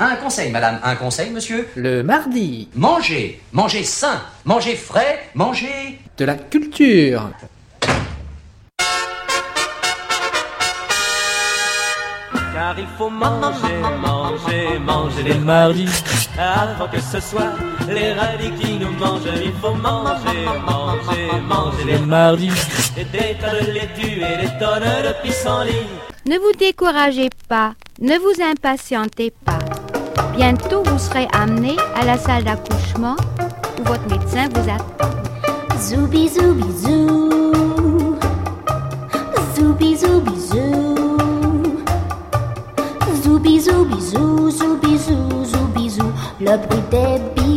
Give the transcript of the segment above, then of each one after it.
Un conseil, madame. Un conseil, monsieur. Le mardi, Mangez. Mangez sain. Mangez frais. Mangez. de la culture. Car il faut manger, manger, manger les mardis Avant que ce soit les radis qui nous mangent Il faut manger, manger, manger les mardis Et des tas de laitue et des tonnes de pissenlit Ne vous découragez pas, ne vous impatientez pas. Bientôt vous serez amené à la salle d'accouchement où votre médecin vous attend. Zoubi zoubi zou. Zoubi zoubi zou. Zoubi zoubi zou, zoubi zou, zoubi zou. Le bruit des bisous.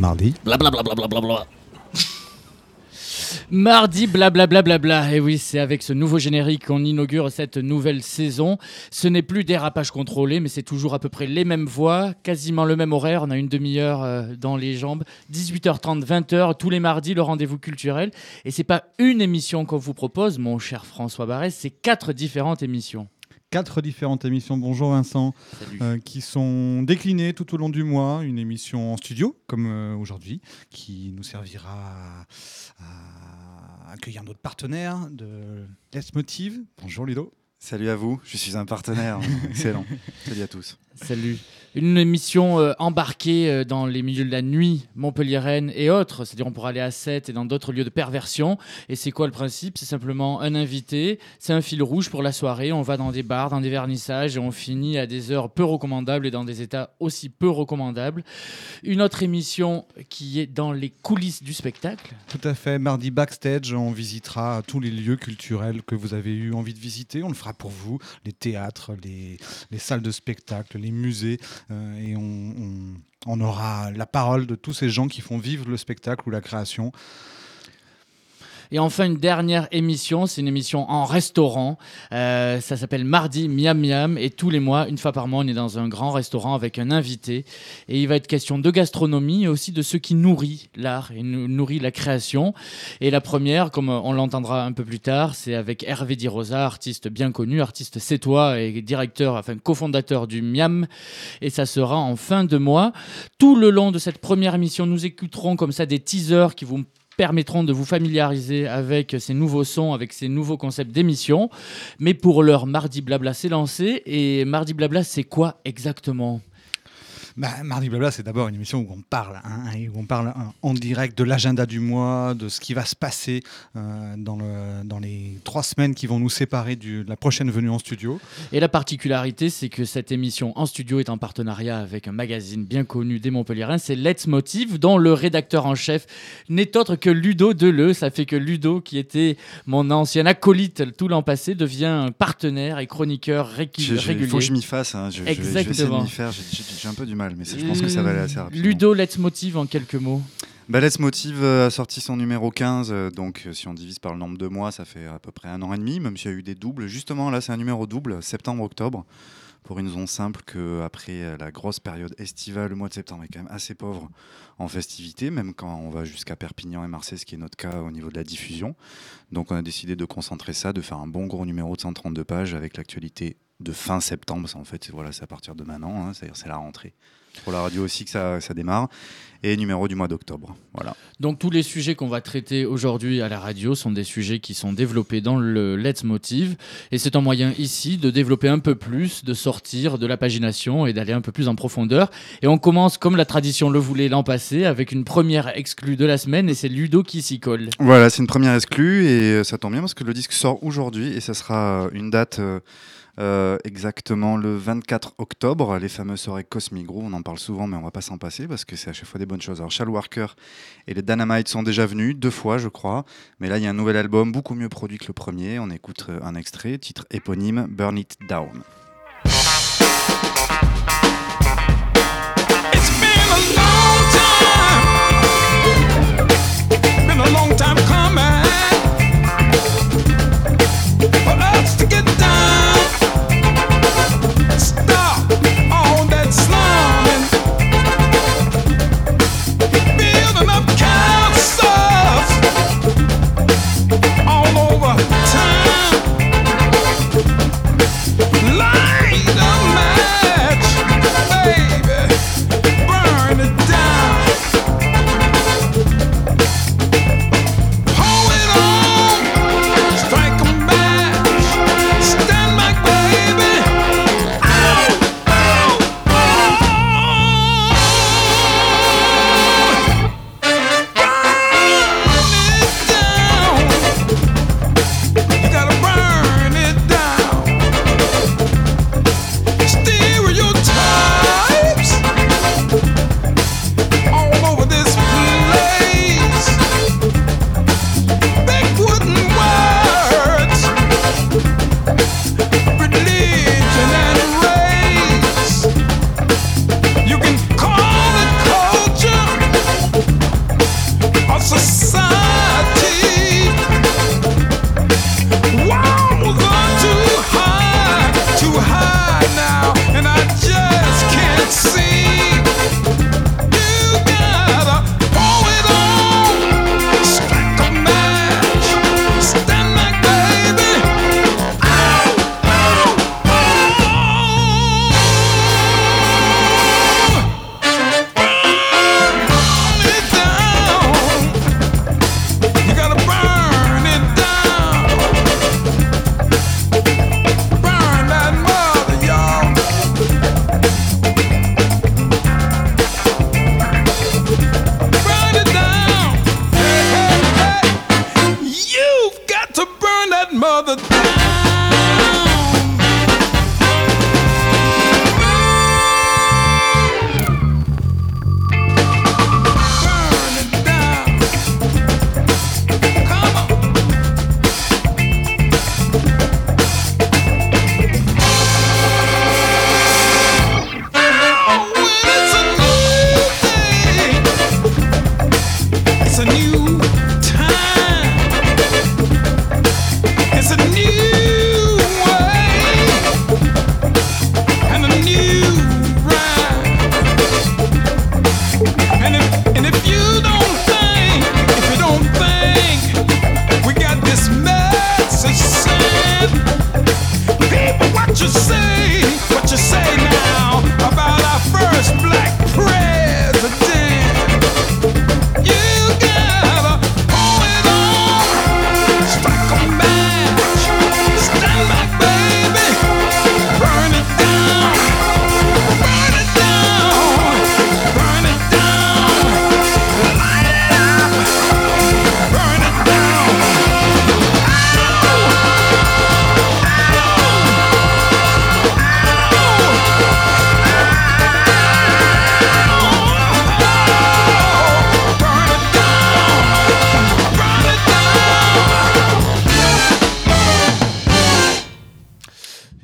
Mardi. Blablabla. Mardi, blablabla. Et oui, c'est avec ce nouveau générique qu'on inaugure cette nouvelle saison. Ce n'est plus dérapage contrôlé, mais c'est toujours à peu près les mêmes voix, quasiment le même horaire. On a une demi-heure euh, dans les jambes. 18h30, 20h, tous les mardis, le rendez-vous culturel. Et c'est pas une émission qu'on vous propose, mon cher François Barès, c'est quatre différentes émissions. Quatre différentes émissions, bonjour Vincent, Salut. euh, qui sont déclinées tout au long du mois. Une émission en studio, comme euh, aujourd'hui, qui nous servira à, à accueillir notre partenaire de Let's Motive. Bonjour Ludo. Salut à vous, je suis un partenaire. Excellent. Salut à tous. Salut. Une émission euh, embarquée euh, dans les milieux de la nuit, Montpellier-Rennes et autres. C'est-à-dire, on pourra aller à 7 et dans d'autres lieux de perversion. Et c'est quoi le principe? C'est simplement un invité, c'est un fil rouge pour la soirée. On va dans des bars, dans des vernissages et on finit à des heures peu recommandables et dans des états aussi peu recommandables. Une autre émission qui est dans les coulisses du spectacle. Tout à fait, mardi backstage, on visitera tous les lieux culturels que vous avez eu envie de visiter. On le fera pour vous, les théâtres, les, les salles de spectacle, les musées. Euh, et on, aura la parole de tous ces gens qui font vivre le spectacle ou la création. Et enfin, une dernière émission, c'est une émission en restaurant. Euh, ça s'appelle Mardi Miam Miam. Et tous les mois, une fois par mois, on est dans un grand restaurant avec un invité. Et il va être question de gastronomie et aussi de ce qui nourrit l'art et nou- nourrit la création. Et la première, comme on l'entendra un peu plus tard, c'est avec Hervé Di Rosa, artiste bien connu, artiste sétois et directeur, enfin cofondateur du Miam. Et ça sera en fin de mois. Tout le long de cette première émission, nous écouterons comme ça des teasers qui vous permettront de vous familiariser avec ces nouveaux sons, avec ces nouveaux concepts d'émission. Mais pour l'heure, Mardi Blabla s'est lancé. Et Mardi Blabla, c'est quoi exactement? Bah, Mardi Blabla, c'est d'abord une émission où on parle, hein, et où on parle hein, en direct de l'agenda du mois, de ce qui va se passer euh, dans, le, dans les trois semaines qui vont nous séparer du- de la prochaine venue en studio. Et la particularité, c'est que cette émission en studio est en partenariat avec un magazine bien connu des Montpellierins, c'est Let's Motive, dont le rédacteur en chef n'est autre que Ludo Deleu. Ça fait que Ludo, qui était mon ancien acolyte tout l'an passé, devient un partenaire et chroniqueur Je- je- Il régulier. faut que je m'y fasse. hein. Je, je vais- je vais essayer de Exactement. m'y faire. J'ai un peu du mal, mais je pense que ça va aller assez rapidement. Ludo Let's Motive en quelques mots. Bah, Let's Motive euh, a sorti son numéro 15, euh, donc euh, si on divise par le nombre de mois, ça fait à peu près un an et demi, même s'il y a eu des doubles. Justement, là, c'est un numéro double, septembre-octobre, pour une raison simple que après la grosse période estivale, le mois de septembre est quand même assez pauvre en festivités, même quand on va jusqu'à Perpignan et Marseille, ce qui est notre cas au niveau de la diffusion. Donc on a décidé de concentrer ça, de faire un bon gros numéro de 132 pages avec l'actualité de fin septembre. Ça, en fait, c'est- voilà, c'est à partir de maintenant, hein, c'est-à-dire c'est la rentrée. Pour la radio aussi que ça, ça démarre. Et numéro du mois d'octobre. Voilà. Donc tous les sujets qu'on va traiter aujourd'hui à la radio sont des sujets qui sont développés dans le Let's Motive et c'est un moyen ici de développer un peu plus, de sortir de la pagination et d'aller un peu plus en profondeur. Et on commence comme la tradition le voulait l'an passé avec une première exclue de la semaine et c'est Ludo qui s'y colle. Voilà, c'est une première exclue et ça tombe bien parce que le disque sort aujourd'hui et ça sera une date euh, euh, exactement le 24 octobre. Les fameuses soirées Cosmic Groove, on en parle souvent mais on va pas s'en passer parce que c'est à chaque fois des bonnes choses. Alors Shal Walker et les Dynamite sont déjà venus deux fois je crois, mais là il y a un nouvel album beaucoup mieux produit que le premier. On écoute euh, un extrait, titre éponyme Burn It Down. It's. Been a long time coming. Let's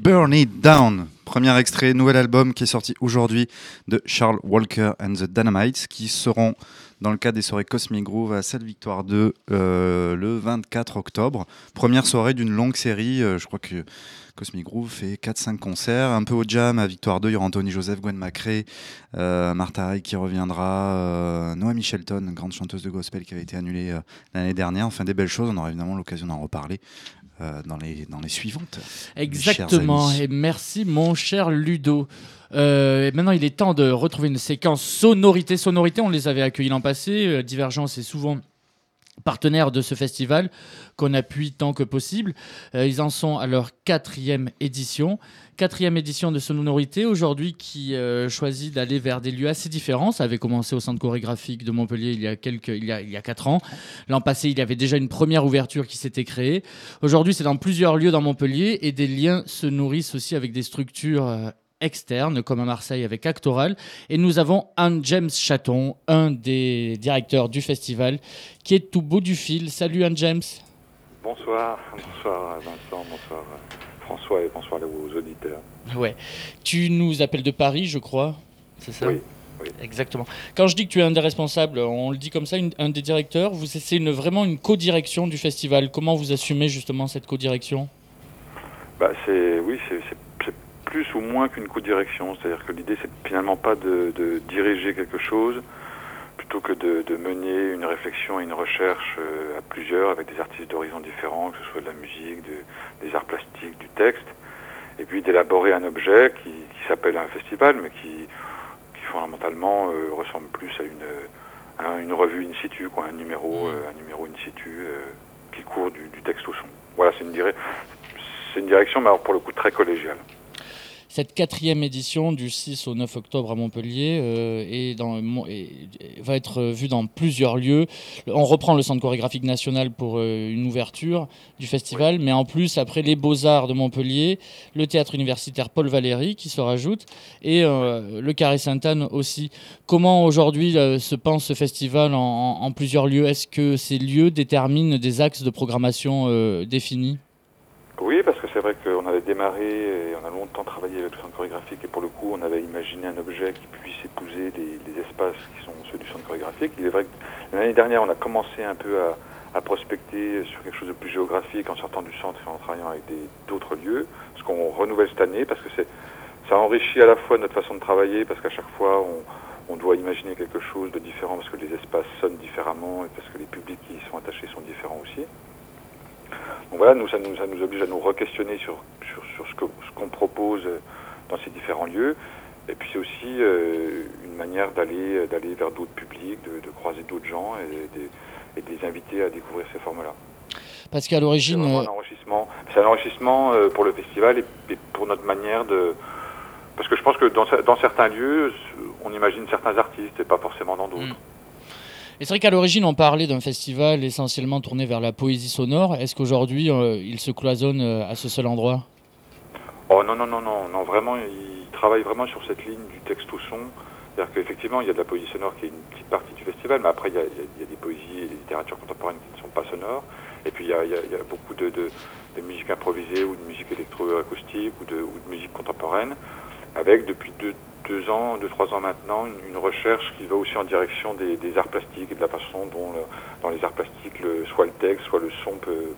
It Down. Premier extrait, nouvel album qui est sorti aujourd'hui de Charles Walker and the Dynamites qui seront dans le cadre des soirées Cosmic Groove à Salle Victoire 2 euh, le 24 octobre. Première soirée d'une longue série, euh, je crois que Cosmic Groove fait 4-5 concerts, un peu au jam à Victoire 2, il y aura Anthony Joseph, Gwen Macré, euh, Martha qui reviendra, Noami Shelton, grande chanteuse de gospel qui avait été annulée l'année dernière, enfin des belles choses, on aura évidemment l'occasion d'en reparler euh, dans, les, dans les suivantes. Exactement. Et merci, mon cher Ludo. Euh, et maintenant, il est temps de retrouver une séquence sonorité. Sonorité, on les avait accueillis l'an passé. Euh, Divergence est souvent partenaire de ce festival qu'on appuie tant que possible. Euh, ils en sont à leur quatrième édition. Quatrième édition de Sonorité, aujourd'hui qui euh, choisit d'aller vers des lieux assez différents. Ça avait commencé au Centre chorégraphique de Montpellier il y a, quelques, il y a quatre ans. L'an passé, il y avait déjà une première ouverture qui s'était créée. Aujourd'hui, c'est dans plusieurs lieux dans Montpellier et des liens se nourrissent aussi avec des structures euh, externes, comme à Marseille avec Actoral. Et nous avons un James Chaton, un des directeurs du festival, qui est tout bout du fil. Salut un James. Bonsoir, bonsoir Vincent, bonsoir François et bonsoir aux auditeurs. Ouais. Tu nous appelles de Paris, je crois. C'est ça? Oui, oui. Exactement. Quand je dis que tu es un des responsables, on le dit comme ça, une- un des directeurs, vous c'est une, vraiment une co-direction du festival. Comment vous assumez justement cette co-direction? Bah, c'est, oui, c'est plus ou moins qu'une co-direction. C'est-à-dire que l'idée, c'est finalement pas de, de diriger quelque chose, plutôt que de, de mener une réflexion et une recherche euh, à plusieurs avec des artistes d'horizons différents, que ce soit de la musique, de- des arts plastiques, du texte, et puis d'élaborer un objet qui, qui s'appelle un festival, mais qui, qui fondamentalement euh, ressemble plus à une, à une revue in situ, quoi, un numéro, euh, un numéro in situ euh, qui court du, du texte au son. Voilà, c'est une, dire- une direction, mais alors pour le coup très collégiale. Cette quatrième édition du 6 au 9 octobre à Montpellier euh, dans, mon- est- va être vue dans plusieurs lieux. On reprend le Centre chorégraphique national pour euh, une ouverture du festival, mais en plus, après les Beaux-Arts de Montpellier, le théâtre universitaire Paul Valéry qui se rajoute, et euh, le Carré Sainte-Anne aussi. Comment aujourd'hui euh, se pense ce festival en, en- en plusieurs lieux? Est-ce que ces lieux déterminent des axes de programmation euh, définis? Oui, parce c'est vrai qu'on avait démarré et on a longtemps travaillé avec le centre chorégraphique et pour le coup, on avait imaginé un objet qui puisse épouser les, espaces qui sont ceux du centre chorégraphique. Il est vrai que l'année dernière, on a commencé un peu à, prospecter sur quelque chose de plus géographique en sortant du centre et en travaillant avec d'autres lieux, ce qu'on renouvelle cette année parce que ça enrichit à la fois notre façon de travailler parce qu'à chaque fois, on doit imaginer quelque chose de différent parce que les espaces sonnent différemment et parce que les publics qui y sont attachés sont différents aussi. Donc voilà, nous, ça, nous, ça nous oblige à nous re-questionner sur, sur, sur ce que- ce qu'on propose dans ces différents lieux. Et puis c'est aussi euh, une manière d'aller d'aller vers d'autres publics, de, de croiser d'autres gens et, de- et de les inviter à découvrir ces formes-là. Parce qu'à C'est l'origine... vraiment euh, un enrichissement. C'est un enrichissement euh, pour le festival et, pour notre manière de. Parce que je pense que dans certains lieux, on imagine certains artistes et pas forcément dans d'autres. Mm. Et c'est vrai qu'à l'origine, on parlait d'un festival essentiellement tourné vers la poésie sonore. Est-ce qu'aujourd'hui, euh, il se cloisonne euh, à ce seul endroit? Oh non, non, non, non, non, vraiment, il travaille vraiment sur cette ligne du texte au son. C'est-à-dire qu'effectivement, il y a de la poésie sonore qui est une petite partie du festival, mais après, il y a, des poésies et des littératures contemporaines qui ne sont pas sonores. Et puis, il y a, beaucoup de musique improvisée ou de musique électroacoustique ou de, ou de musique contemporaine, avec depuis deux, deux ans, deux, trois ans maintenant, une, recherche qui va aussi en direction des, arts plastiques et de la façon dont, dans les arts plastiques, soit le texte, soit le son peut,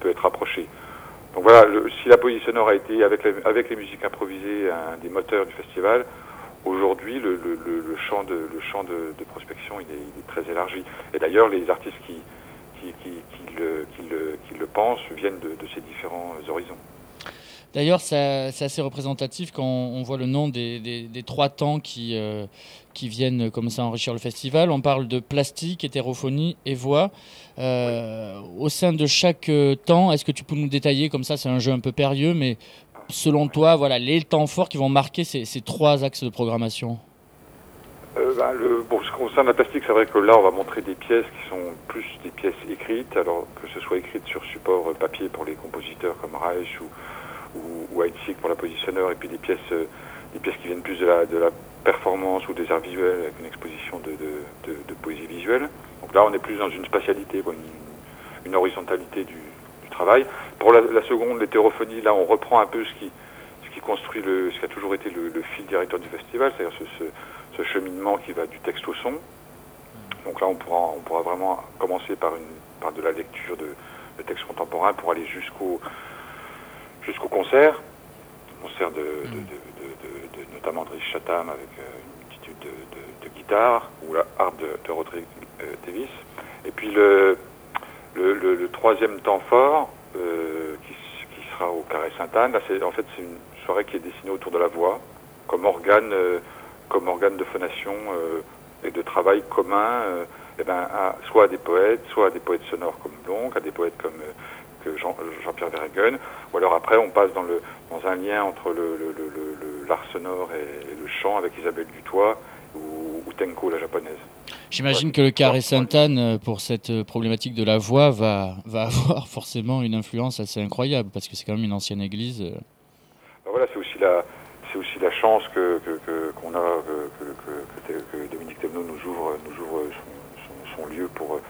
peut, être approché. Donc voilà, si la poésie sonore a été, avec, les- musiques improvisées, un des moteurs du festival, aujourd'hui, le, champ, de, le champ de, prospection, il est, très élargi. Et d'ailleurs, les artistes qui, le, pensent viennent de ces différents horizons. D'ailleurs, c'est assez représentatif quand on voit le nom des, trois temps qui, euh, qui viennent comme ça enrichir le festival. On parle de plastique, hétérophonie et voix. Euh, au sein de chaque euh, temps, est-ce que tu peux nous détailler, comme ça c'est un jeu un peu périlleux, mais selon toi, voilà, les temps forts qui vont marquer ces, trois axes de programmation? Ben, bon, ce qui concerne la plastique, c'est vrai que là, on va montrer des pièces qui sont plus des pièces écrites, alors que ce soit écrites sur support papier pour les compositeurs comme Reich ou, ou, ou Heitzig pour la sonore, et puis des pièces, euh, des pièces qui viennent plus de la, de la performance ou des arts visuels avec une exposition de, de, de, de poésie visuelle. Donc là, on est plus dans une spatialité, une, une horizontalité du, du travail. Pour la, la seconde, l'hétérophonie, là, on reprend un peu ce qui, ce qui construit le, ce qui a toujours été le, le fil directeur du festival, c'est-à-dire ce, ce- ce cheminement qui va du texte au son. Donc là, on pourra, on pourra vraiment commencer par, une, par de la lecture de, de textes contemporains pour aller jusqu'au jusqu'au concert, concert de, de- de- de- de- de- notamment de Rich Chatham avec euh, une multitude de, de- de guitares, ou la harpe de, de Roderick euh, Davis. Et puis le, le, le- le troisième temps fort, euh, qui, qui sera au Carré Sainte-Anne, là, c'est, en fait, c'est une soirée qui est dessinée autour de la voix, comme organe, euh, comme organe de phonation euh, et de travail commun, euh, eh ben, à- soit à des poètes, soit à des poètes sonores comme Blanc, à des poètes comme euh, Jean, Jean-Pierre Verheugen, ou alors après on passe dans, le, dans un lien entre le, le- le- le- le- l'art sonore et, et le chant avec Isabelle Dutoit ou, ou Tenko, la japonaise. J'imagine que le carré Sainte-Anne, euh, pour cette euh, problématique de la voix, va, va avoir forcément une influence assez incroyable, parce que c'est quand même une ancienne église. euh. Ben voilà, c'est aussi la, c'est aussi la chance que, que- que- qu'on a que, que- que- que- que Dominique Thévenot nous ouvre, nous ouvre son, son- son lieu pour,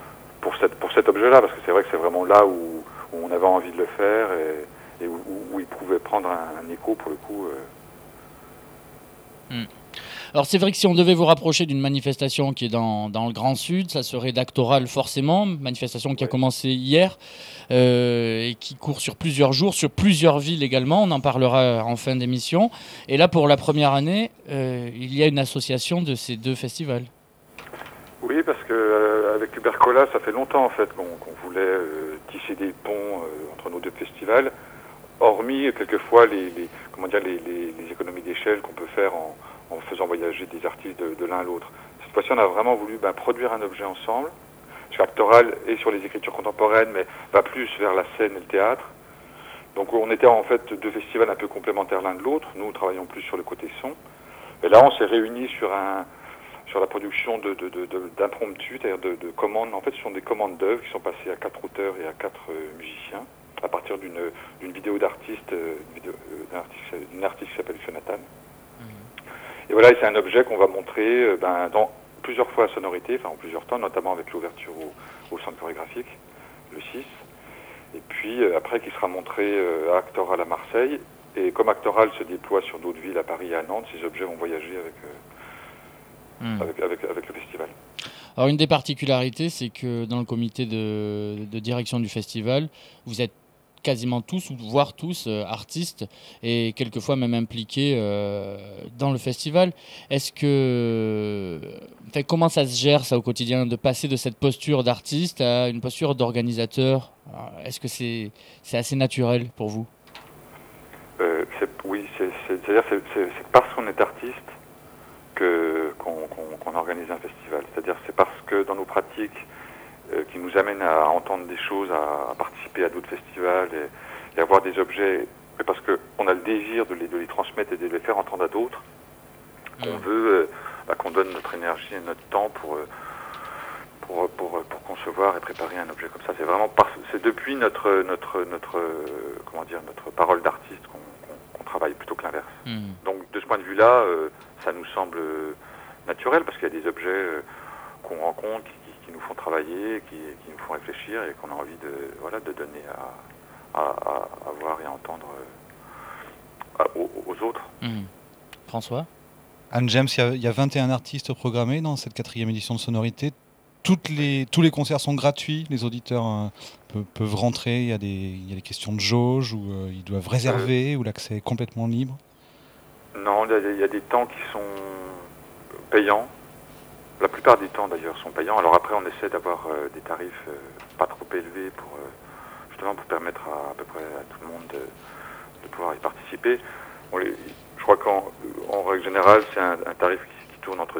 pour, cette, pour cet objet-là, parce que c'est vrai que c'est vraiment là où, où on avait envie de le faire et, et où, où- où il pouvait prendre un, un écho pour le coup. euh, Alors c'est vrai que si on devait vous rapprocher d'une manifestation qui est dans, dans le Grand Sud, ça serait d'Actoral forcément, manifestation qui a commencé hier euh, et qui court sur plusieurs jours, sur plusieurs villes également, on en parlera en fin d'émission. Et là pour la première année, euh, il y a une association de ces deux festivals. Oui, parce que euh, avec Ubercola, ça fait longtemps en fait qu'on voulait tisser des ponts euh, entre nos deux festivals, hormis euh, quelquefois les, les- comment dire les, économies d'échelle qu'on peut faire en, faisant voyager des artistes de, l'un à l'autre. Cette fois-ci, on a vraiment voulu ben, produire un objet ensemble. Sur Actoral et sur les écritures contemporaines, mais va plus vers la scène et le théâtre. Donc on était en fait deux festivals un peu complémentaires l'un de l'autre. Nous travaillons plus sur le côté son. Et là, on s'est réunis sur un, sur la production de, de, de, c'est-à-dire de, de commandes. En fait, ce sont des commandes d'œuvres qui sont passées à quatre auteurs et à quatre euh, musiciens à partir d'une, d'une vidéo d'artiste, euh, une, vidéo, euh, d'un artiste, d'une artiste qui s'appelle Jonathan. Et voilà, c'est un objet qu'on va montrer euh, ben, dans plusieurs fois à sonorité, enfin en plusieurs temps, notamment avec l'ouverture au, au centre chorégraphique, le 6. Et puis euh, après, qui sera montré euh, à Actoral à Marseille. Et comme Actoral se déploie sur d'autres villes, à Paris et à Nantes, ces objets vont voyager avec, euh, avec, avec, avec le festival. Alors une des particularités, c'est que dans le comité de, de direction du festival, vous êtes quasiment tous, ou voire tous, euh, artistes et quelquefois même impliqués euh, dans le festival. Est-ce que... enfin, comment ça se gère ça au quotidien, de passer de cette posture d'artiste à une posture d'organisateur? Est-ce que c'est assez naturel pour vous? Euh, oui, c'est- c'est- c'est-à-dire c'est, c'est, c'est parce qu'on est artiste que, qu'on, organise un festival. C'est-à-dire c'est parce que dans nos pratiques euh, qui nous amènent à entendre des choses, à, à participer à d'autres festivals et, et à voir des objets, et parce qu'on a le désir de les, de les transmettre et de les faire entendre à d'autres, qu'on veut, euh, bah, qu'on donne notre énergie et notre temps pour, euh, pour, pour, pour concevoir et préparer un objet comme ça. C'est vraiment c'est depuis notre, notre, notre, comment dire, notre parole d'artiste qu'on, plutôt que l'inverse. Hmm. Donc de ce point de vue-là, euh, ça nous semble euh, naturel parce qu'il y a des objets euh, qu'on rencontre qui, nous font travailler, qui, qui nous font réfléchir et qu'on a envie de, voilà, de donner à, à, à- à voir et à entendre euh, à- aux, aux autres. Hmm. François? Anne James, il y a- il y, a 21 artistes programmés dans cette quatrième édition de Sonorité. Toutes les, tous les concerts sont gratuits, les auditeurs euh, pe- peuvent rentrer, il y, a des, il y a des questions de jauge, où euh, ils doivent réserver, où l'accès est complètement libre? Non, il y, a, il y a des temps qui sont payants. La plupart des temps d'ailleurs sont payants. Alors après, on essaie d'avoir euh, des tarifs euh, pas trop élevés pour euh, justement pour permettre à, à peu près à tout le monde de, de pouvoir y participer. On les- je crois qu'en en règle générale, c'est un, un tarif qui, qui tourne entre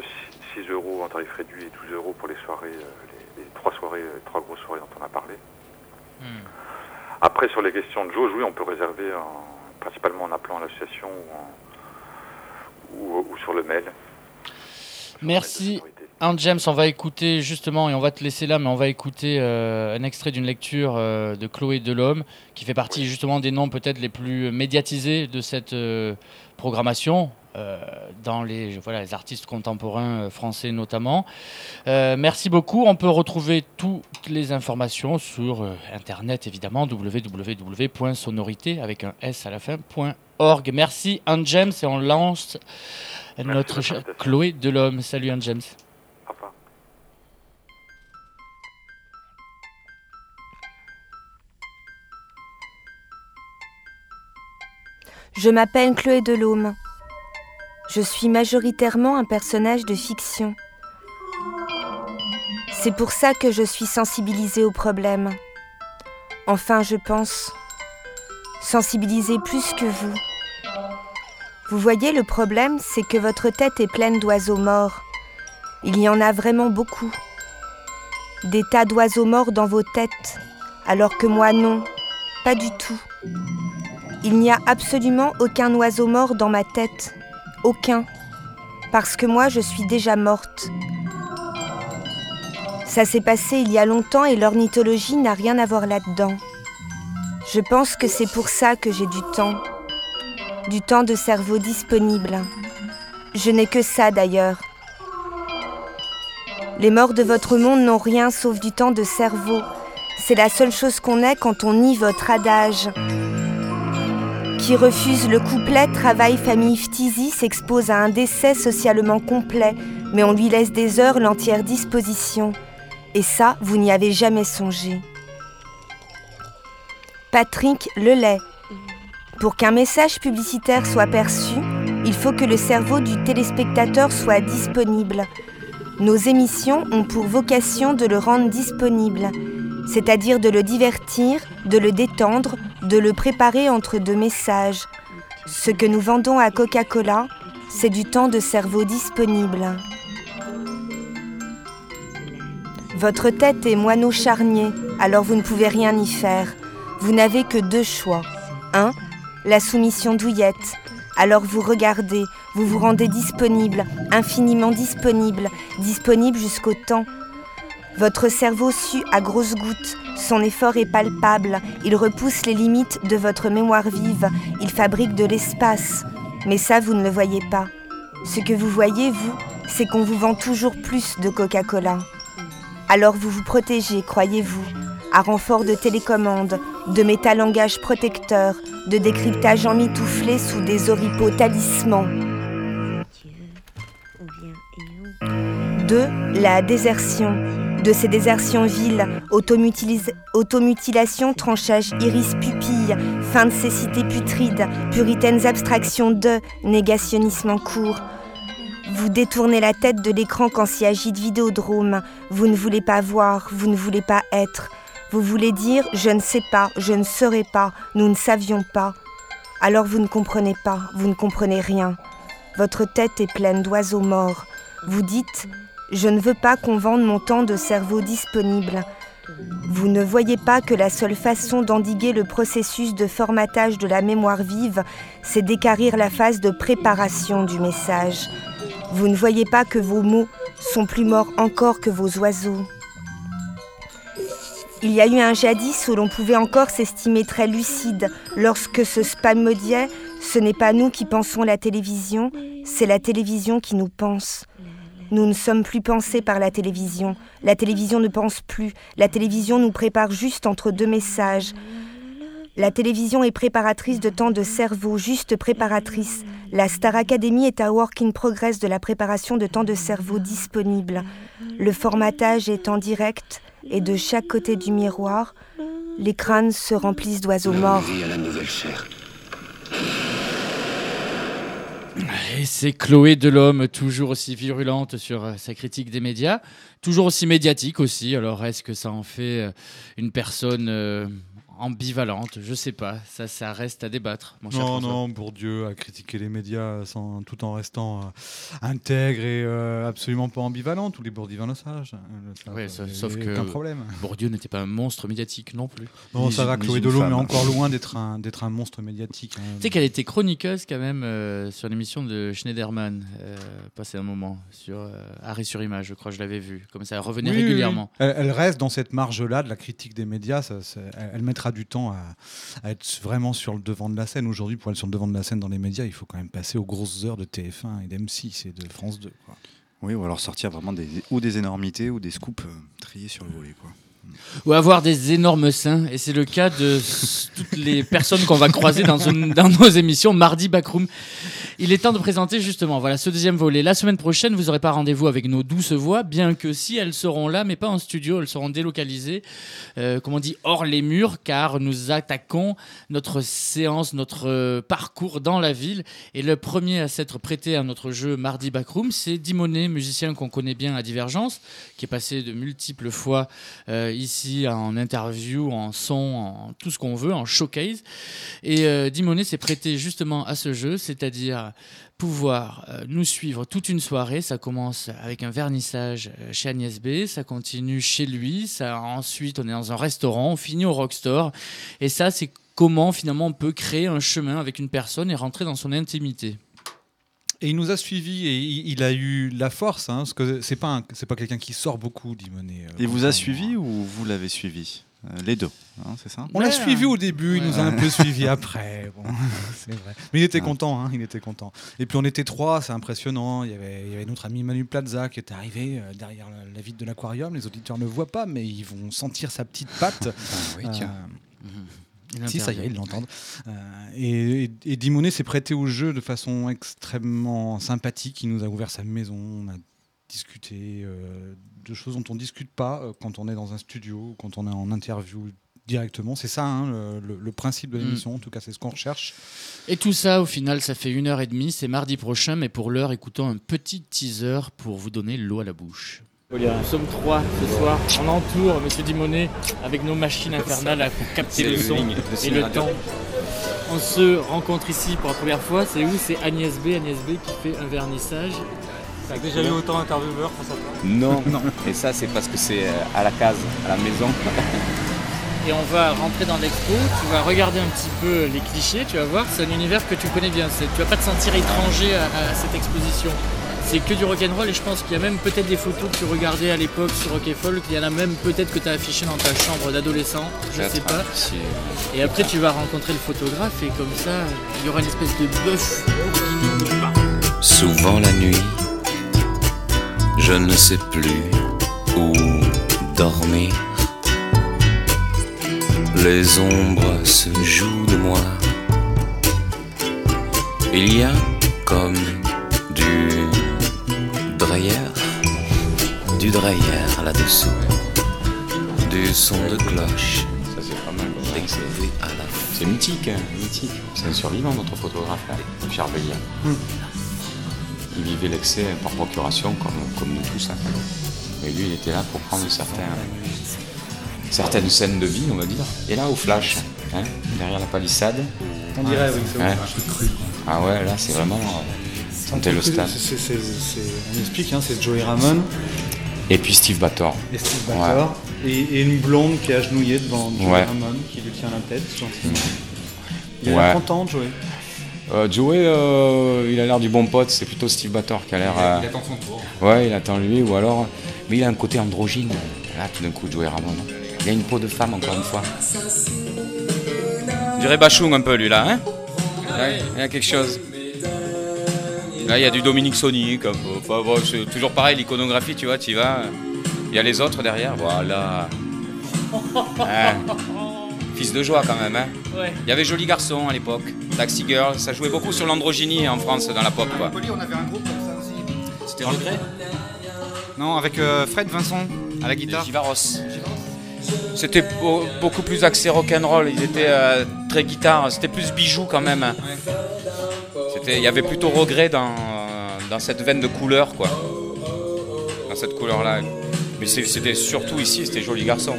6, 6 euros en tarif réduit et 12 euros pour les soirées, euh, les, les trois soirées, euh, trois grosses soirées dont on a parlé. Après, sur les questions de jauge, oui, on peut réserver en- principalement en appelant à l'association ou, ou- ou sur le mail. Merci. Anne James, on va écouter justement, et on va te laisser là, mais on va écouter euh, un extrait d'une lecture euh, de Chloé Delhomme, qui fait partie justement des noms peut-être les plus médiatisés de cette euh, programmation, dans les, voilà, les artistes contemporains euh, français notamment. Euh, merci beaucoup. On peut retrouver toutes les informations sur euh, Internet, évidemment, www.sonorité avec un S à la fin, www.annejames.org. Merci Anne James et on lance notre chère Chloé Delhomme. Salut Anne James. Je m'appelle Chloé Delhomme. Je suis majoritairement un personnage de fiction. C'est pour ça que je suis sensibilisée au problème. Enfin, je pense. Sensibilisée plus que vous. Vous voyez, le problème, c'est que votre tête est pleine d'oiseaux morts. Il y en a vraiment beaucoup. Des tas d'oiseaux morts dans vos têtes, alors que moi non, pas du tout. Il n'y a absolument aucun oiseau mort dans ma tête. Aucun. Parce que moi, je suis déjà morte. Ça s'est passé il y a longtemps et l'ornithologie n'a rien à voir là-dedans. Je pense que c'est pour ça que j'ai du temps. Du temps de cerveau disponible. Je n'ai que ça d'ailleurs. Les morts de votre monde n'ont rien sauf du temps de cerveau. C'est la seule chose qu'on ait quand on nie votre adage. Qui refuse le couplet Travail, famille, phtisie s'expose à un décès socialement complet, mais on lui laisse des heures l'entière disposition. Et ça, vous n'y avez jamais songé. Patrick Lelay. Pour qu'un message publicitaire soit perçu, il faut que le cerveau du téléspectateur soit disponible. Nos émissions ont pour vocation de le rendre disponible, c'est-à-dire de le divertir, de le détendre, de le préparer entre deux messages. Ce que nous vendons à Coca-Cola, c'est du temps de cerveau disponible. Votre tête est moineau charnier, alors vous ne pouvez rien y faire. Vous n'avez que deux choix. Un, la soumission douillette. Alors vous regardez, vous vous rendez disponible, infiniment disponible, disponible jusqu'au temps. Votre cerveau sue à grosses gouttes, son effort est palpable, il repousse les limites de votre mémoire vive, il fabrique de l'espace. Mais ça, vous ne le voyez pas. Ce que vous voyez, vous, c'est qu'on vous vend toujours plus de Coca-Cola. Alors vous vous protégez, croyez-vous, à renfort de télécommande, de métalangage protecteur, de décryptage emmitouflé sous des oripeaux talismans. 2. La désertion. De ces désertions viles, automutilis- automutilation, tranchage iris pupille, fin de cécité putride, puritaines abstractions de, négationnisme en cours. Vous détournez la tête de l'écran quand s'y agite Vidéodrome. Vous ne voulez pas voir, vous ne voulez pas être. Vous voulez dire je ne sais pas, je ne saurais pas, nous ne savions pas. Alors vous ne comprenez pas, vous ne comprenez rien. Votre tête est pleine d'oiseaux morts. Vous dites je ne veux pas qu'on vende mon temps de cerveau disponible. Vous ne voyez pas que la seule façon d'endiguer le processus de formatage de la mémoire vive, c'est d'écarrir la phase de préparation du message. Vous ne voyez pas que vos mots sont plus morts encore que vos oiseaux. Il y a eu un jadis où l'on pouvait encore s'estimer très lucide lorsque ce spamodiait ce n'est pas nous qui pensons la télévision, c'est la télévision qui nous pense. Nous ne sommes plus pensés par la télévision. La télévision ne pense plus. La télévision nous prépare juste entre deux messages. La télévision est préparatrice de temps de cerveau, juste préparatrice. La Star Academy est un work in progress de la préparation de temps de cerveau disponible. Le formatage est en direct et de chaque côté du miroir, les crânes se remplissent d'oiseaux morts. à la nouvelle chair. Et c'est Chloé Delhomme, toujours aussi virulente sur euh, sa critique des médias, toujours aussi médiatique aussi. Alors est-ce que ça en fait euh, une personne euh, ambivalente Je sais pas, ça, ça reste à débattre. Mon cher Non, François. non, Bourdieu a critiqué les médias sans, tout en restant euh, intègre et euh, absolument pas ambivalent. Tous les Bourdivins le savent. y a sauf que problème. Bourdieu n'était pas un monstre médiatique non plus. Non, ça va, Chloé Delhomme est encore loin d'être un, d'être un monstre médiatique. hein. Tu sais qu'elle était chroniqueuse quand même euh, sur l'émission de Schneiderman, euh, passé un moment, sur euh, Arrêt sur Image, je crois, je l'avais vu. Comme ça, elle revenait Oui, oui, régulièrement. oui. Elle, elle reste dans cette marge-là de la critique des médias. ça- elle, elle mettra du temps à, à être vraiment sur le devant de la scène. Aujourd'hui, pour être sur le devant de la scène dans les médias, il faut quand même passer aux grosses heures de TF1 et d'M6 et de France 2. quoi. Oui, ou alors sortir vraiment des, ou des énormités ou des scoops euh, triés sur le volet. Quoi. Ou avoir des énormes seins. Et c'est le cas de toutes les personnes qu'on va croiser dans, une- dans nos émissions Mardi Backroom. Il est temps de présenter justement voilà, ce deuxième volet. La semaine prochaine, vous n'aurez pas rendez-vous avec nos douces voix, bien que si elles seront là, mais pas en studio, elles seront délocalisées, euh, comme on dit, hors les murs, car nous attaquons notre séance, notre euh, parcours dans la ville. Et le premier à s'être prêté à notre jeu Mardi Backroom, c'est Dimonet, musicien qu'on connaît bien à Divergence, qui est passé de multiples fois euh, ici en interview, en son, en tout ce qu'on veut, en showcase. Et euh, Dimonet s'est prêté justement à ce jeu, c'est-à-dire pouvoir euh, nous suivre toute une soirée. Ça commence avec un vernissage euh, chez Agnès B, ça continue chez lui, ça ensuite on est dans un restaurant, on finit au Rockstore. Et ça, c'est comment finalement on peut créer un chemin avec une personne et rentrer dans son intimité. Et il nous a suivis et il, a eu la force, hein, parce que c'est pas c'est pas quelqu'un qui sort beaucoup, Dimonet. euh, Il vous a suivi ou vous l'avez suivi? Les deux, hein, c'est ça On l'a suivi hein. au début, il nous a un peu suivi après. Bon, c'est vrai. Mais il était content, hein, il était content. Et puis on était trois, c'est impressionnant. Il y, avait, il y avait notre ami Manu Plaza qui était arrivé euh, derrière la, la vitre de l'aquarium. Les auditeurs ne voient pas, mais ils vont sentir sa petite patte. oui, tiens. Euh, si, ça y est, ils l'entendent. Euh, et, et, et Dimonet s'est prêté au jeu de façon extrêmement sympathique. Il nous a ouvert sa maison, on a discuté euh, de choses dont on ne discute pas euh, quand on est dans un studio, quand on est en interview directement. C'est ça hein, le, principe de Mm. l'émission, en tout cas c'est ce qu'on recherche. Et tout ça, au final, ça fait une heure et demie. C'est mardi prochain, mais pour l'heure, écoutons un petit teaser pour vous donner l'eau à la bouche. Nous sommes trois ce soir. On entoure Monsieur Dimonet avec nos machines infernales pour capter le son et le temps. On se rencontre ici pour la première fois. C'est où? C'est Agnès B. Agnès B qui fait un vernissage. T'as déjà eu autant d'intervieweurs face à toi Non. Et ça, c'est parce que c'est euh, à la case, à la maison. Et on va rentrer dans l'expo, tu vas regarder un petit peu les clichés, tu vas voir, c'est un univers que tu connais bien. Tu vas pas te sentir étranger à, à cette exposition. C'est que du rock'n'roll et je pense qu'il y a même peut-être des photos que tu regardais à l'époque sur Rock Folk, il y en a même peut-être que tu as affiché dans ta chambre d'adolescent, je sais pas. hein, si- Et après tu vas rencontrer le photographe et comme ça, il y aura une espèce de bœuf. Souvent la nuit, je ne sais plus où dormir. Les ombres se jouent de moi. Il y a comme du dreyer, du dreyer là-dessous, du son de cloche. Ça, c'est pas mal. C'est mythique, hein, mythique. C'est un survivant, notre photographe, là, Pierre Veillat. Il vivait l'excès par procuration, comme, comme nous tous. hein. Et lui, il était là pour prendre certains, certaines scènes de vie, on va dire. Et là, au flash, hein, derrière la palissade. On dirait, oui, c'est Ouais. un truc cru. Ah ouais, là, c'est vraiment. euh, Sentez le stade. On explique, hein, c'est Joey Ramone Et puis Steve Bator. et Steve Ouais. Bator. Et, et une blonde qui est agenouillée devant Joey Ouais. Ramone, qui lui tient la tête gentiment. Il a Ouais. l'air content, Joey. Euh, Joey, euh, il a l'air du bon pote, c'est plutôt Steve Bator qui a l'air. euh, Il attend son tour. Ouais, il attend lui, ou alors. Mais il a un côté androgyne. Là, tout d'un coup, Joey Ramone. Il a une peau de femme, encore une fois. Je dirais Bachung un peu, lui, là, hein Il y a quelque chose. Là, il y a du Dominique Sonic. un peu. Enfin, bon, c'est toujours pareil, l'iconographie, tu vois, tu y vas. Il y a les autres derrière, voilà. Hein. Fils de joie, quand même, hein Ouais. Il y avait Joli Garçon à l'époque, Taxi Girl, ça jouait beaucoup sur l'androgynie en France dans la pop quoi. on avait un groupe comme ça aussi. C'était Regret Non, avec euh, Fred Vincent à la guitare. Givaros. C'était beau- beaucoup plus axé rock'n'roll, ils étaient euh, très guitare, c'était plus bijoux quand même. C'était, il y avait plutôt regret dans, dans cette veine de couleur quoi. Dans cette couleur là. Mais c'était surtout ici, c'était Joli Garçon.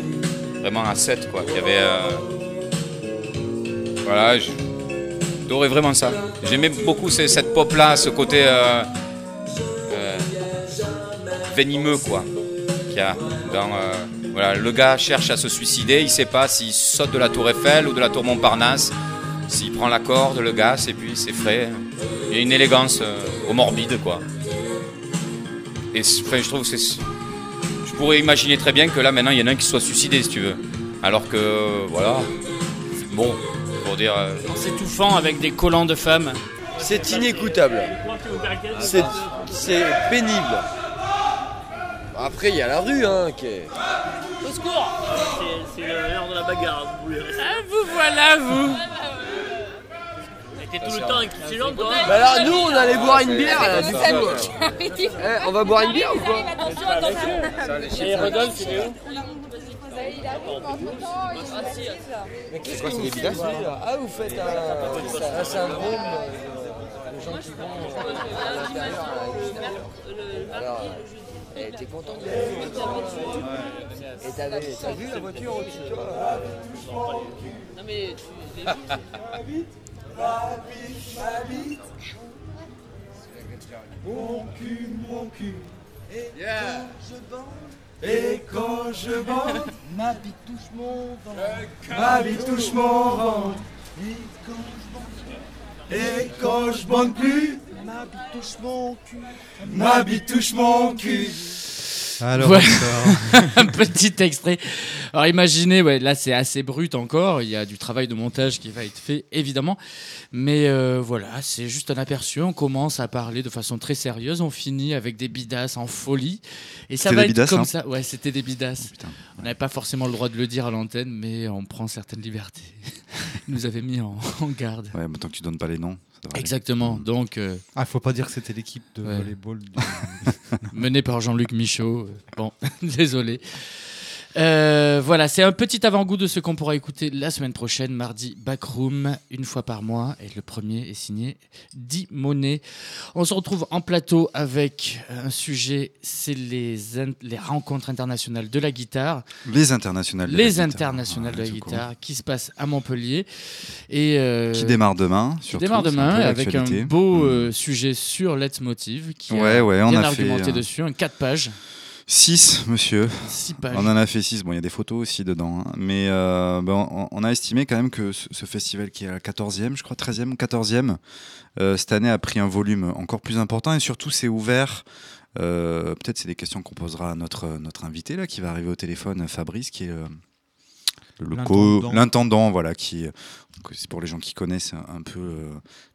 Vraiment à 7 quoi. Il y avait. euh, Voilà, j'adorais vraiment ça. J'aimais beaucoup ce- cette pop là, ce côté. euh, euh, venimeux quoi qu'il a euh, voilà le gars cherche à se suicider il sait pas s'il saute de la tour Eiffel ou de la tour Montparnasse s'il prend la corde le gars et puis c'est frais il y a une élégance au morbide quoi et c'est- je trouve que c'est je pourrais imaginer très bien que là maintenant il y en a un qui soit suicidé si tu veux alors que voilà bon pour dire euh, En s'étouffant avec des collants de femmes. C'est inécoutable. C'est c'est pénible. Après, il y a la rue, hein, qui est... Au secours C'est- C'est l'heure de la bagarre, vous voulez rester Ah, vous voilà, vous T'es tout le temps avec ces gens, toi Bah alors nous on allait boire une bière là, du coup. C'est. Eh, on va boire une bière ou quoi Attention, attention Et Rodolphe, c'était où C'est quoi, c'est des bidasses Ah, vous faites un, un syndrome euh, de gens qui vont euh. Alors, euh, eh, t'es content de Et t'avais- t'as vu la voiture au-dessus de toi Non mais tu... Mon cul, mon cul. Et quand je bande, et quand je bande, ma bite touche mon ventre. Ma bite touche mon ventre. Et quand je bande, et quand je bande plus, ma bite touche mon cul. Ma bite touche mon cul. Alors, Voilà. un petit extrait. Alors imaginez, ouais, là c'est assez brut encore, il y a du travail de montage qui va être fait évidemment, mais euh, voilà, c'est juste un aperçu, on commence à parler de façon très sérieuse, on finit avec des bidasses en folie, et ça C'était va des être bidasses, comme hein ça. Ouais, c'était des bidasses. On n'avait pas forcément le droit de le dire à l'antenne, mais on prend certaines libertés. Ils nous avait mis en, en garde. Ouais, mais tant que tu donnes pas les noms. Exactement, donc... euh, Ah, faut pas dire que c'était l'équipe de Ouais. volleyball. du- mené par Jean-Luc Michaud. Euh, Bon, désolé. Euh, voilà, c'est un petit avant-goût de ce qu'on pourra écouter la semaine prochaine, mardi Backroom, une fois par mois. Et le premier est signé Di Monet. On se retrouve en plateau avec un sujet, c'est les, rencontres internationales de la guitare. Les internationales de la Les guitare. internationales de la court. guitare qui se passent à Montpellier. Et, euh, Qui démarre demain, Qui surtout, démarre c'est un demain avec un beau Mm. euh, sujet sur Let's Motive qui Ouais, a ouais, on bien a argumenté dessus, un 4 pages. 6, monsieur. Six pages. On en a fait 6. Bon, il y a des photos aussi dedans. hein. Mais euh, ben, on, on a estimé quand même que ce, ce festival qui est à la 14e, je crois, 13e ou 14e, euh, cette année a pris un volume encore plus important et surtout c'est ouvert. euh, Peut-être c'est des questions qu'on posera à notre, notre invité là, qui va arriver au téléphone, Fabrice, qui est euh, L'intendant. l'intendant, voilà, qui, c'est pour les gens qui connaissent un, un peu euh,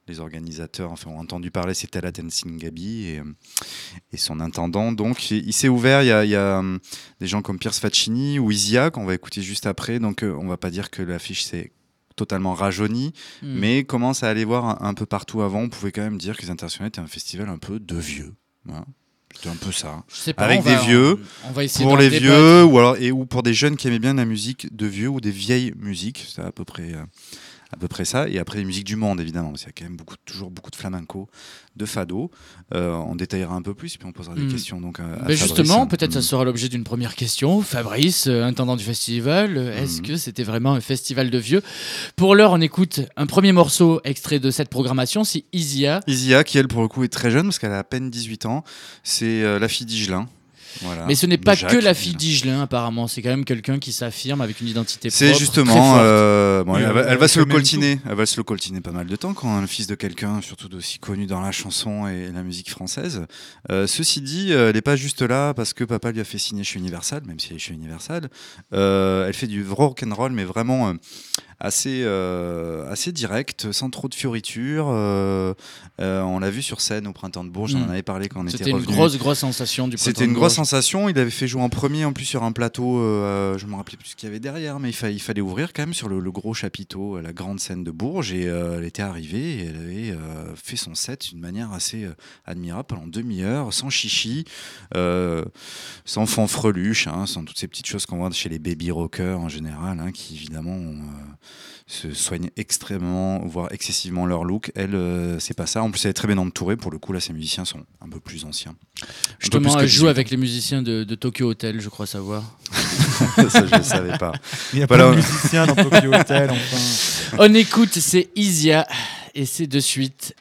les organisateurs, enfin ont entendu parler, c'est Talat Singabi et, euh, et son intendant. Donc il, il s'est ouvert, il y a, il y a, hum, des gens comme Pierce Faccini ou Isia qu'on va écouter juste après, donc euh, on va pas dire que l'affiche s'est totalement rajeunie, Mm. mais commence à aller voir un, un peu partout avant, on pouvait quand même dire que les Internationaux étaient un festival un peu de vieux. Voilà. C'était un peu ça. Je sais pas, Avec des va- vieux, on va essayer pour les vieux, ou alors et ou pour des jeunes qui aimaient bien la musique de vieux ou des vieilles musiques, c'est à peu près euh, à peu près ça. Et après les musiques du monde évidemment, parce qu'il y a quand même beaucoup, toujours beaucoup de flamenco, de fado. Euh, on détaillera un peu plus, puis on posera des Mm. questions donc. à- à Fabrice. justement, peut-être ça Mm. sera l'objet d'une première question. Fabrice, euh, intendant du festival, euh, est-ce que c'était vraiment un festival de vieux? Pour l'heure, on écoute un premier morceau extrait de cette programmation, c'est Isia. Isia, qui elle pour le coup est très jeune parce qu'elle a à peine 18 ans, c'est euh, la fille d'Igelin. Voilà, Mais ce n'est pas Jacques. que la fille d'Igelin, apparemment. C'est quand même quelqu'un qui s'affirme avec une identité C'est propre, justement, très forte. euh, bon, elle, va, elle se le coltiner, elle va se le coltiner pas mal de temps quand le fils de quelqu'un, surtout d'aussi connu dans la chanson et la musique française. Euh, ceci dit, euh, elle n'est pas juste là parce que papa lui a fait signer chez Universal, même si elle est chez Universal. Euh, elle fait du rock and roll, mais vraiment euh, assez, euh, assez direct, sans trop de fioritures. Euh, euh, on l'a vu sur scène au printemps de Bourges, on en Mm. avait parlé quand on était C'était une grosse, grosse sensation du C'était printemps une de grosse sensation. Il avait fait jouer en premier, en plus sur un plateau. je me rappelais plus ce qu'il y avait derrière, mais il, fa- il fallait ouvrir quand même sur le, le gros chapiteau, la grande scène de Bourges. Et elle était arrivée et elle avait fait son set d'une manière assez admirable pendant demi-heure, sans chichi, sans fanfreluche, hein, sans toutes ces petites choses qu'on voit chez les baby rockers en général, hein, qui évidemment ont, se soignent extrêmement, voire excessivement leur look. Elle, euh, c'est pas ça. En plus, elle est très bien entourée. Pour le coup, là, ses musiciens sont un peu plus anciens. Justement, plus elle joue 18 ans. avec les musiciens de, de Tokyo Hotel, je crois savoir. ça, je ne savais pas. Il y a Voilà. pas de musiciens dans Tokyo Hotel, enfin. On écoute, c'est Isia, et c'est de suite.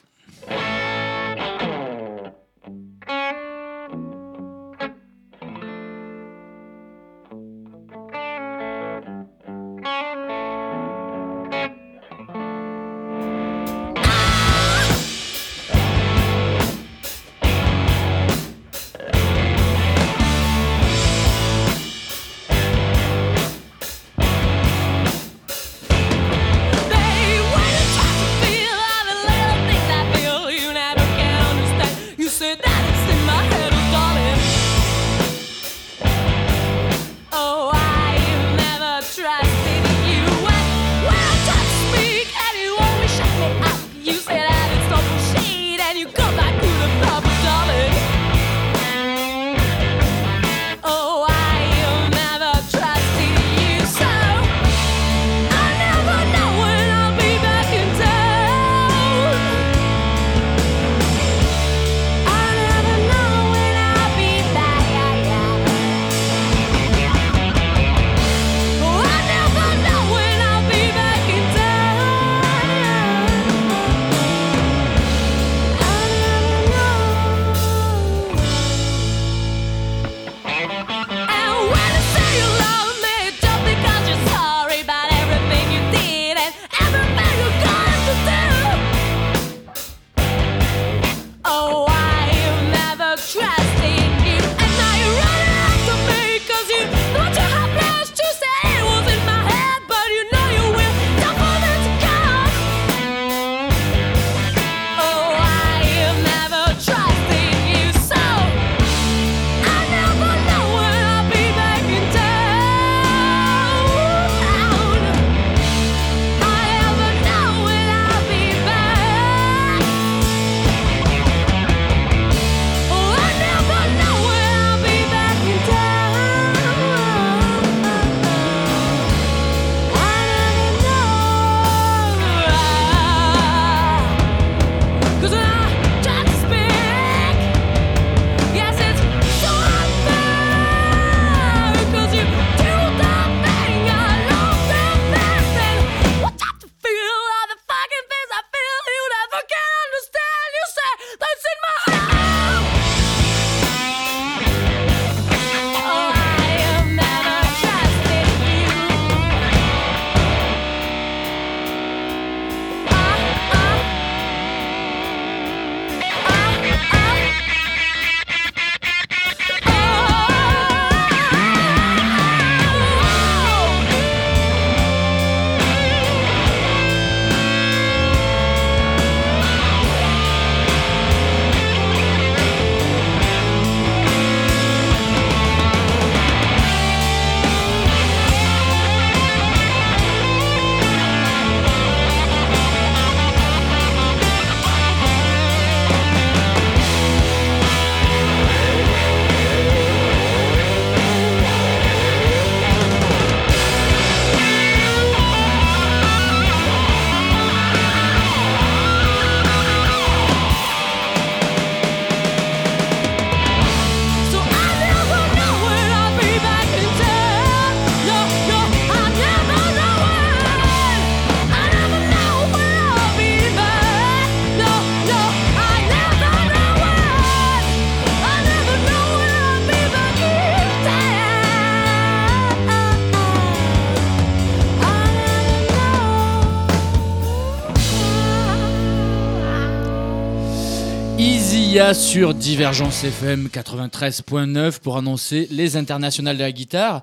Sur Divergence FM 93.9 pour annoncer les internationales de la guitare.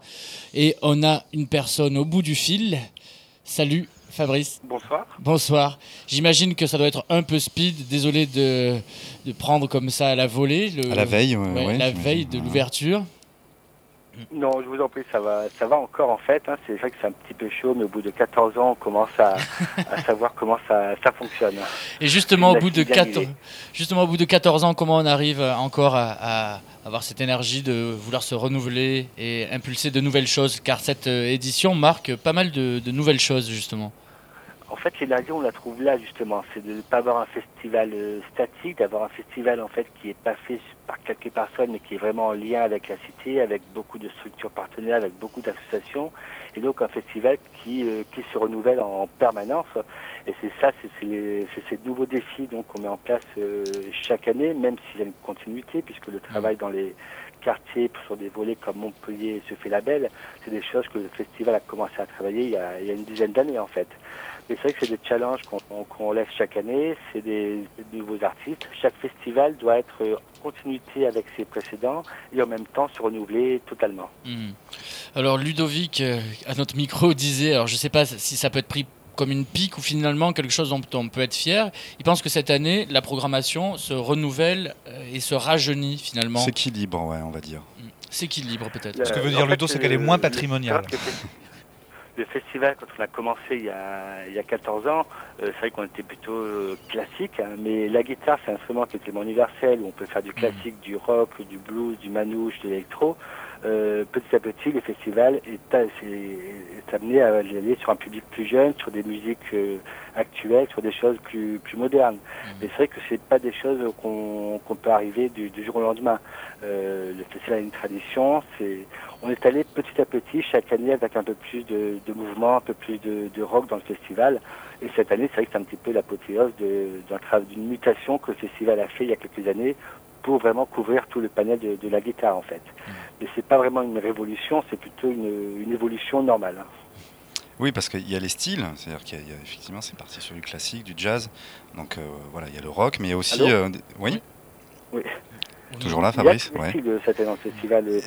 Et on a une personne au bout du fil. Salut Fabrice. Bonsoir. Bonsoir. J'imagine que ça doit être un peu speed. Désolé de, de prendre comme ça à la volée. le- À la veille, ouais, Ouais, ouais, la veille de l'ouverture. Non, je vous en prie, ça va, ça va encore en fait. hein. C'est vrai que c'est un petit peu chaud, mais au bout de 14 ans, on commence à, à savoir comment ça, ça fonctionne. Et justement au, bout de machine bien 14, huilée. justement, au bout de 14 ans, comment on arrive encore à, à avoir cette énergie de vouloir se renouveler et impulser de nouvelles choses? Car cette euh, édition marque pas mal de, de nouvelles choses, justement. En fait, l'énergie, on la trouve là justement. C'est de ne pas avoir un festival euh, statique, d'avoir un festival en fait qui est pas fait par quelques personnes, mais qui est vraiment en lien avec la cité, avec beaucoup de structures partenaires, avec beaucoup d'associations, et donc un festival qui euh, qui se renouvelle en permanence. Et c'est ça, c'est ces nouveaux défis donc qu'on met en place euh, chaque année, même s'il y a une continuité, puisque le travail dans les quartiers sur des volets comme Montpellier se fait la belle, c'est des choses que le festival a commencé à travailler il y a, il y a une dizaine d'années en fait. C'est vrai que c'est des challenges qu'on qu'on lève chaque année, c'est des, des nouveaux artistes. Chaque festival doit être en continuité avec ses précédents et en même temps se renouveler totalement. Mhm. Alors Ludovic, euh, à notre micro, disait, alors je sais pas si ça peut être pris comme une pique ou finalement quelque chose dont on peut être fier. Il pense que cette année, la programmation se renouvelle euh, et se rajeunit finalement. S'équilibre, ouais, on va dire. S'équilibre peut-être. Ce que veut Euh, dire en Ludo, c'est qu'elle est moins le- patrimoniale. Le festival, quand on a commencé il y a, il y a 14 ans, euh, c'est vrai qu'on était plutôt euh, classique, hein, mais la guitare, c'est un instrument qui est tellement universel, où on peut faire du classique, du rock, du blues, du manouche, de l'électro. Euh, petit à petit, le festival est, amené à aller sur un public plus jeune, sur des musiques euh, actuelles, sur des choses plus, plus modernes. Mais c'est vrai que c'est pas des choses qu'on peut arriver du, du jour au lendemain. Euh, le festival a une tradition, c'est on est allé petit à petit chaque année avec un peu plus de, de mouvement, un peu plus de, de rock dans le festival. Et cette année, c'est vrai que c'est un petit peu l'apothéose d'une mutation que le festival a fait il y a quelques années pour vraiment couvrir tout le panel de, de la guitare en fait. Mais c'est pas vraiment une révolution, c'est plutôt une, une évolution normale. hein. Oui, parce qu'il y a les styles, c'est-à-dire qu'il y a, il y a- effectivement, c'est parti sur du classique, du jazz. Donc euh, voilà, il y a le rock, mais il y a aussi. Euh, oui, Oui. Toujours là, Fabrice Ouais.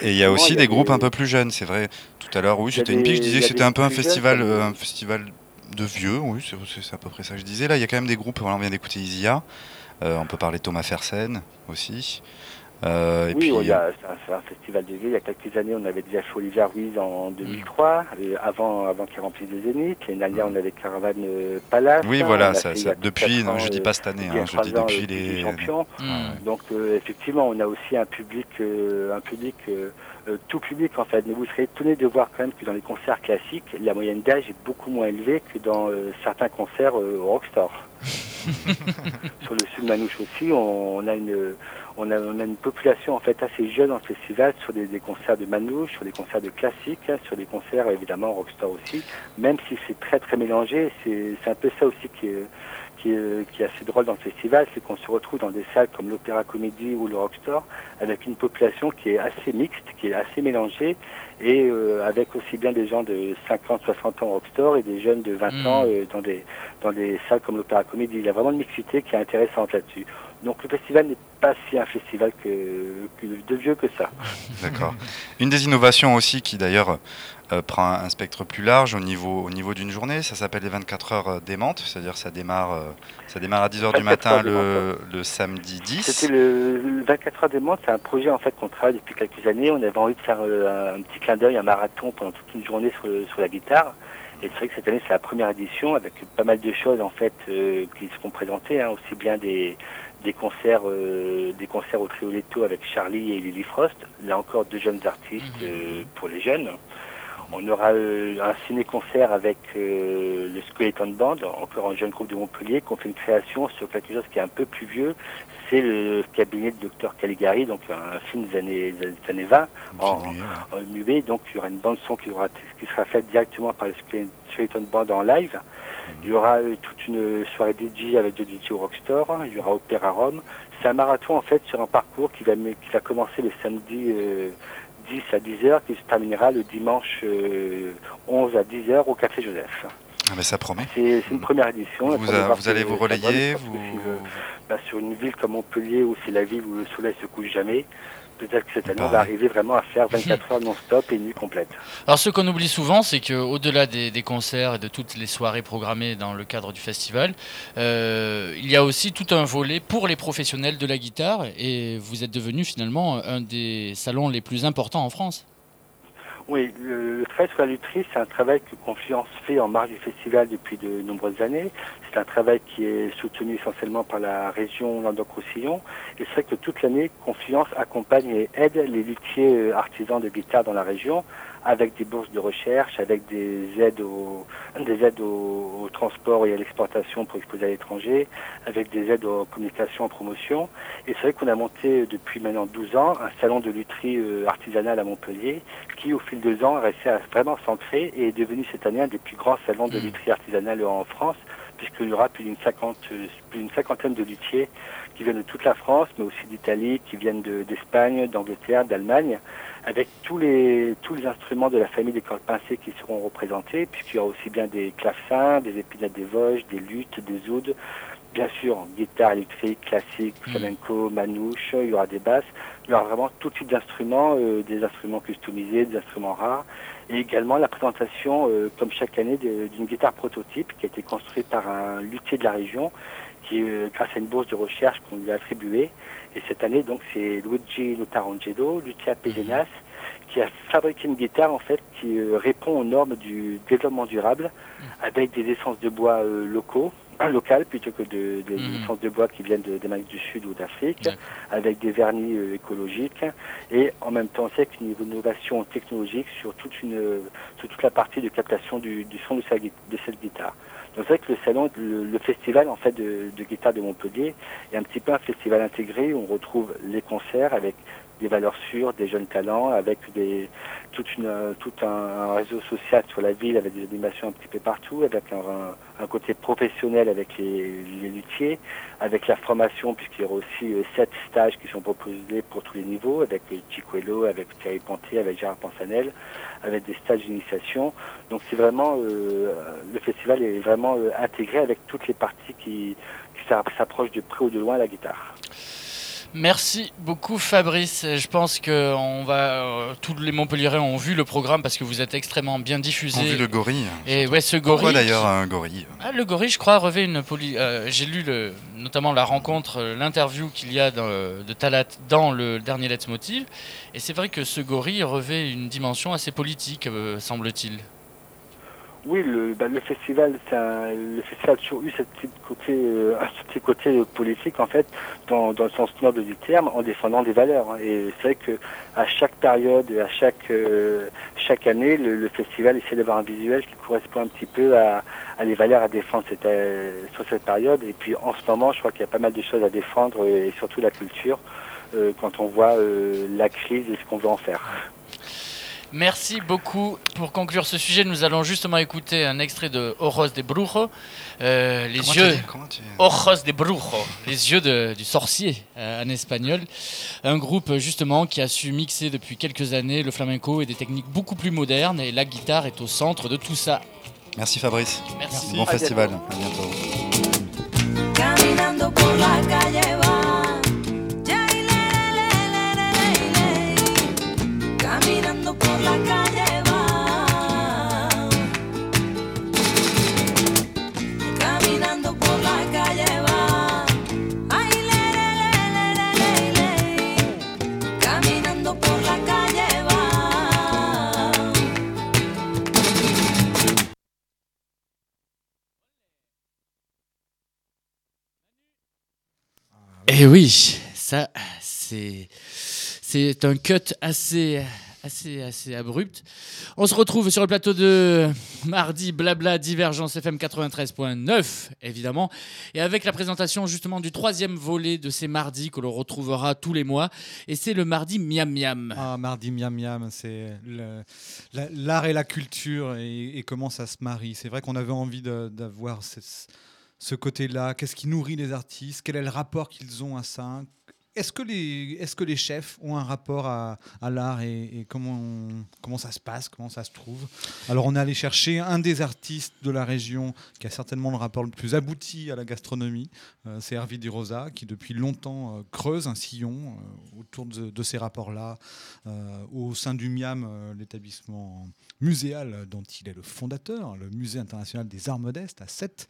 Et il y a aussi des groupes un peu plus jeunes, c'est vrai. Tout à l'heure, oui, c'était une pique, je disais que c'était un peu un festival, euh, un festival de vieux, oui, c'est à peu près ça que je disais. Là, il y a quand même des groupes, on vient d'écouter Isia, euh, on peut parler de Thomas Fersen aussi. Euh, et oui, puis, il y a- c'est un, festival de vie. Il y a quelques années, on avait déjà Olivier Ruiz en 2003, et avant, avant qu'il remplisse le Zénith. L'année dernière, on avait Caravane euh, Palace. Oui, On voilà, ça- ça- depuis, non, ans, je dis euh, pas cette année, hein, je dis depuis le les- Petit champion. Ouais. Donc, euh, effectivement, on a aussi un public, euh, un public, euh, tout public en fait. Mais vous serez étonné de voir quand même que dans les concerts classiques, la moyenne d'âge est beaucoup moins élevée que dans euh, certains concerts euh, au Rockstar. Sur le sud Manouche aussi, on, on a une, on a, on a une population en fait assez jeune en festival sur des, des concerts de Manouche, sur des concerts de classique, hein, sur des concerts évidemment rockstar aussi. Même si c'est très très mélangé, c'est c'est un peu ça aussi qui est, qui est, qui est assez drôle dans le festival, c'est qu'on se retrouve dans des salles comme l'Opéra Comédie ou le Rockstar avec une population qui est assez mixte, qui est assez mélangée et euh, avec aussi bien des gens de 50, 60 ans au Rockstar et des jeunes de 20 Mm. ans euh, dans des dans des salles comme l'Opéra Comédie. Il y a vraiment une mixité qui est intéressante là-dessus. Donc le festival n'est pas si un festival que, que de vieux que ça. D'accord. Une des innovations aussi qui d'ailleurs euh, prend un spectre plus large au niveau, au niveau d'une journée, ça s'appelle les 24 heures euh, démentes, c'est-à-dire ça démarre, euh, ça démarre à 10h du 24 matin heures le, le samedi 10. C'était le, le 24 heures des mondes, c'est un projet en fait qu'on travaille depuis quelques années. On avait envie de faire euh, un, petit clin d'œil, un marathon pendant toute une journée sur, sur la guitare. Et c'est vrai que cette année c'est la première édition avec pas mal de choses en fait qui seront présentées, hein, aussi bien des, des concerts, euh, des concerts au Trioletto avec Charlie et Lily Frost. Là encore deux jeunes artistes euh, pour les jeunes. On aura euh, un ciné-concert avec euh, le Skeleton Band, encore un jeune groupe de Montpellier, qui ont fait une création sur quelque chose qui est un peu plus vieux. C'est le cabinet de Dr Caligari, donc un film des années, des années 20 en, en muet. Donc il y aura une bande son qui, aura, qui sera faite directement par le Skele- Skeleton Band en live. Il y aura euh, toute une soirée DJ avec deux DJ au Rockstore. Il y aura Opéra Rome. C'est un marathon en fait sur un parcours qui va, qui va commencer le samedi euh, 10 à 10h, qui se terminera le dimanche euh, 11 à 10h au Café Joseph. Ah, mais ça promet. C'est une première édition. Vous a- allez vous relayer, vous- le- bah, sur une ville comme Montpellier, où c'est la ville où le soleil se couche jamais, peut-être que cette année, on va arriver vraiment à faire 24 heures non-stop et nuit complète. Alors ce qu'on oublie souvent, c'est qu'au-delà des, des concerts et de toutes les soirées programmées dans le cadre du festival, euh, il y a aussi tout un volet pour les professionnels de la guitare et vous êtes devenu finalement un des salons les plus importants en France. Oui, le, travail sur la lutherie, c'est un travail que Confluence fait en marge du festival depuis de nombreuses années. C'est un travail qui est soutenu essentiellement par la région Languedoc-Roussillon. Et c'est vrai que toute l'année, Confluence accompagne et aide les luthiers euh, artisans de guitare dans la région avec des bourses de recherche, avec des aides au, des aides au, au transport et à l'exportation pour exposer à l'étranger, avec des aides aux communications, en promotion. Et c'est vrai qu'on a monté euh, depuis maintenant 12 ans un salon de lutherie euh, artisanale à Montpellier qui, au fil des ans, a resté à vraiment s'ancrer et est devenu cette année un des plus grands salons de lutherie artisanale en France, puisqu'il y aura plus d'une euh, plus d'une cinquantaine de luthiers qui viennent de toute la France, mais aussi d'Italie, qui viennent de- d'Espagne, d'Angleterre, d'Allemagne, avec tous les, tous les instruments de la famille des cordes pincées qui seront représentés, puisqu'il y aura aussi bien des clavecins, des épinettes des Vosges, des luttes, des oudes, bien sûr, guitare électrique, classique, flamenco, manouche, il y aura des basses, il y aura vraiment tout type d'instruments, euh, des instruments customisés, des instruments rares, et également la présentation, euh, comme chaque année, d'une guitare prototype qui a été construite par un luthier de la région, qui, euh, grâce à une bourse de recherche qu'on lui a attribuée, et cette année, donc, c'est Luigi Notarangelo, luthier à Pézenas, qui a fabriqué une guitare, en fait, qui euh, répond aux normes du développement durable, avec des essences de bois euh, locaux, local plutôt que de, des Mhm. essences de bois qui viennent d'Amérique du Sud ou d'Afrique, avec des vernis euh, écologiques, et en même temps, c'est une innovation technologique sur toute, une, sur toute la partie de captation du, du son de, sa gui- de cette guitare. Donc c'est vrai que le salon, le, festival en fait de, de guitare de Montpellier est un petit peu un festival intégré où on retrouve les concerts avec des valeurs sûres, des jeunes talents, avec des, toute une, tout un, un réseau social sur la ville avec des animations un petit peu partout, avec un, un- côté professionnel avec les, les luthiers, avec la formation puisqu'il y aura aussi euh, sept stages qui sont proposés pour tous les niveaux, avec Chicuelo, avec Thierry Ponté, avec Gérard Pansanel, avec des stages d'initiation. Donc c'est vraiment, euh, le festival est vraiment euh, intégré avec toutes les parties qui, qui s'a- s'approchent de près ou de loin à la guitare. Merci beaucoup Fabrice. Je pense que on va, euh, tous les Montpelliérains ont vu le programme parce que vous êtes extrêmement bien diffusé. On vu le gorille. Et ouais, ce gorille. Pourquoi d'ailleurs un gorille? Ah, le gorille, je crois, revêt une poli. euh, J'ai lu le, notamment la rencontre, euh, l'interview qu'il y a dans, de Talat dans le dernier Let's Motive. Et c'est vrai que ce gorille revêt une dimension assez politique, euh, semble-t-il. Oui, le, bah, le festival, un- le festival a toujours eu ce petit côté, euh, petit côté politique en fait, dans, dans le sens noble du terme, en défendant des valeurs. hein. Et c'est vrai que à chaque période, à chaque euh, chaque année, le, le festival essaie d'avoir un visuel qui correspond un petit peu à, à les valeurs à défendre cette, euh, sur cette période. Et puis en ce moment, je crois qu'il y a pas mal de choses à défendre et surtout la culture euh, quand on voit euh, la crise et ce qu'on veut en faire. Merci beaucoup. Pour conclure ce sujet, nous allons justement écouter un extrait de Ojos de Brujo, euh, les yeux. tu- Ojos de Brujo, les yeux de- du sorcier euh, en espagnol. Un groupe justement qui a su mixer depuis quelques années le flamenco et des techniques beaucoup plus modernes. Et la guitare est au centre de tout ça. Merci Fabrice. Merci. Bon À festival. bientôt. À bientôt. Eh oui, ça, c'est, c'est un cut assez, assez, assez abrupt. On se retrouve sur le plateau de mardi Blabla Divergence FM 93.9, évidemment, et avec la présentation justement du troisième volet de ces mardis que l'on retrouvera tous les mois, et c'est le mardi Miam Miam. Ah, mardi miam miam, c'est l'art et la culture et, et comment ça se marie. C'est vrai qu'on avait envie d'avoir ce, ce côté-là? Qu'est-ce qui nourrit les artistes? Quel est le rapport qu'ils ont à ça? Est-ce que, les, chefs ont un rapport à, l'art et, comment, ça se passe, comment ça se trouve? Alors, on est allé chercher un des artistes de la région qui a certainement le rapport le plus abouti à la gastronomie. Euh, c'est Hervé Di Rosa, qui depuis longtemps euh, creuse un sillon euh, autour de, de ces rapports-là au sein du MIAM, l'établissement muséal dont il est le fondateur, le Musée international des arts modestes à Sète,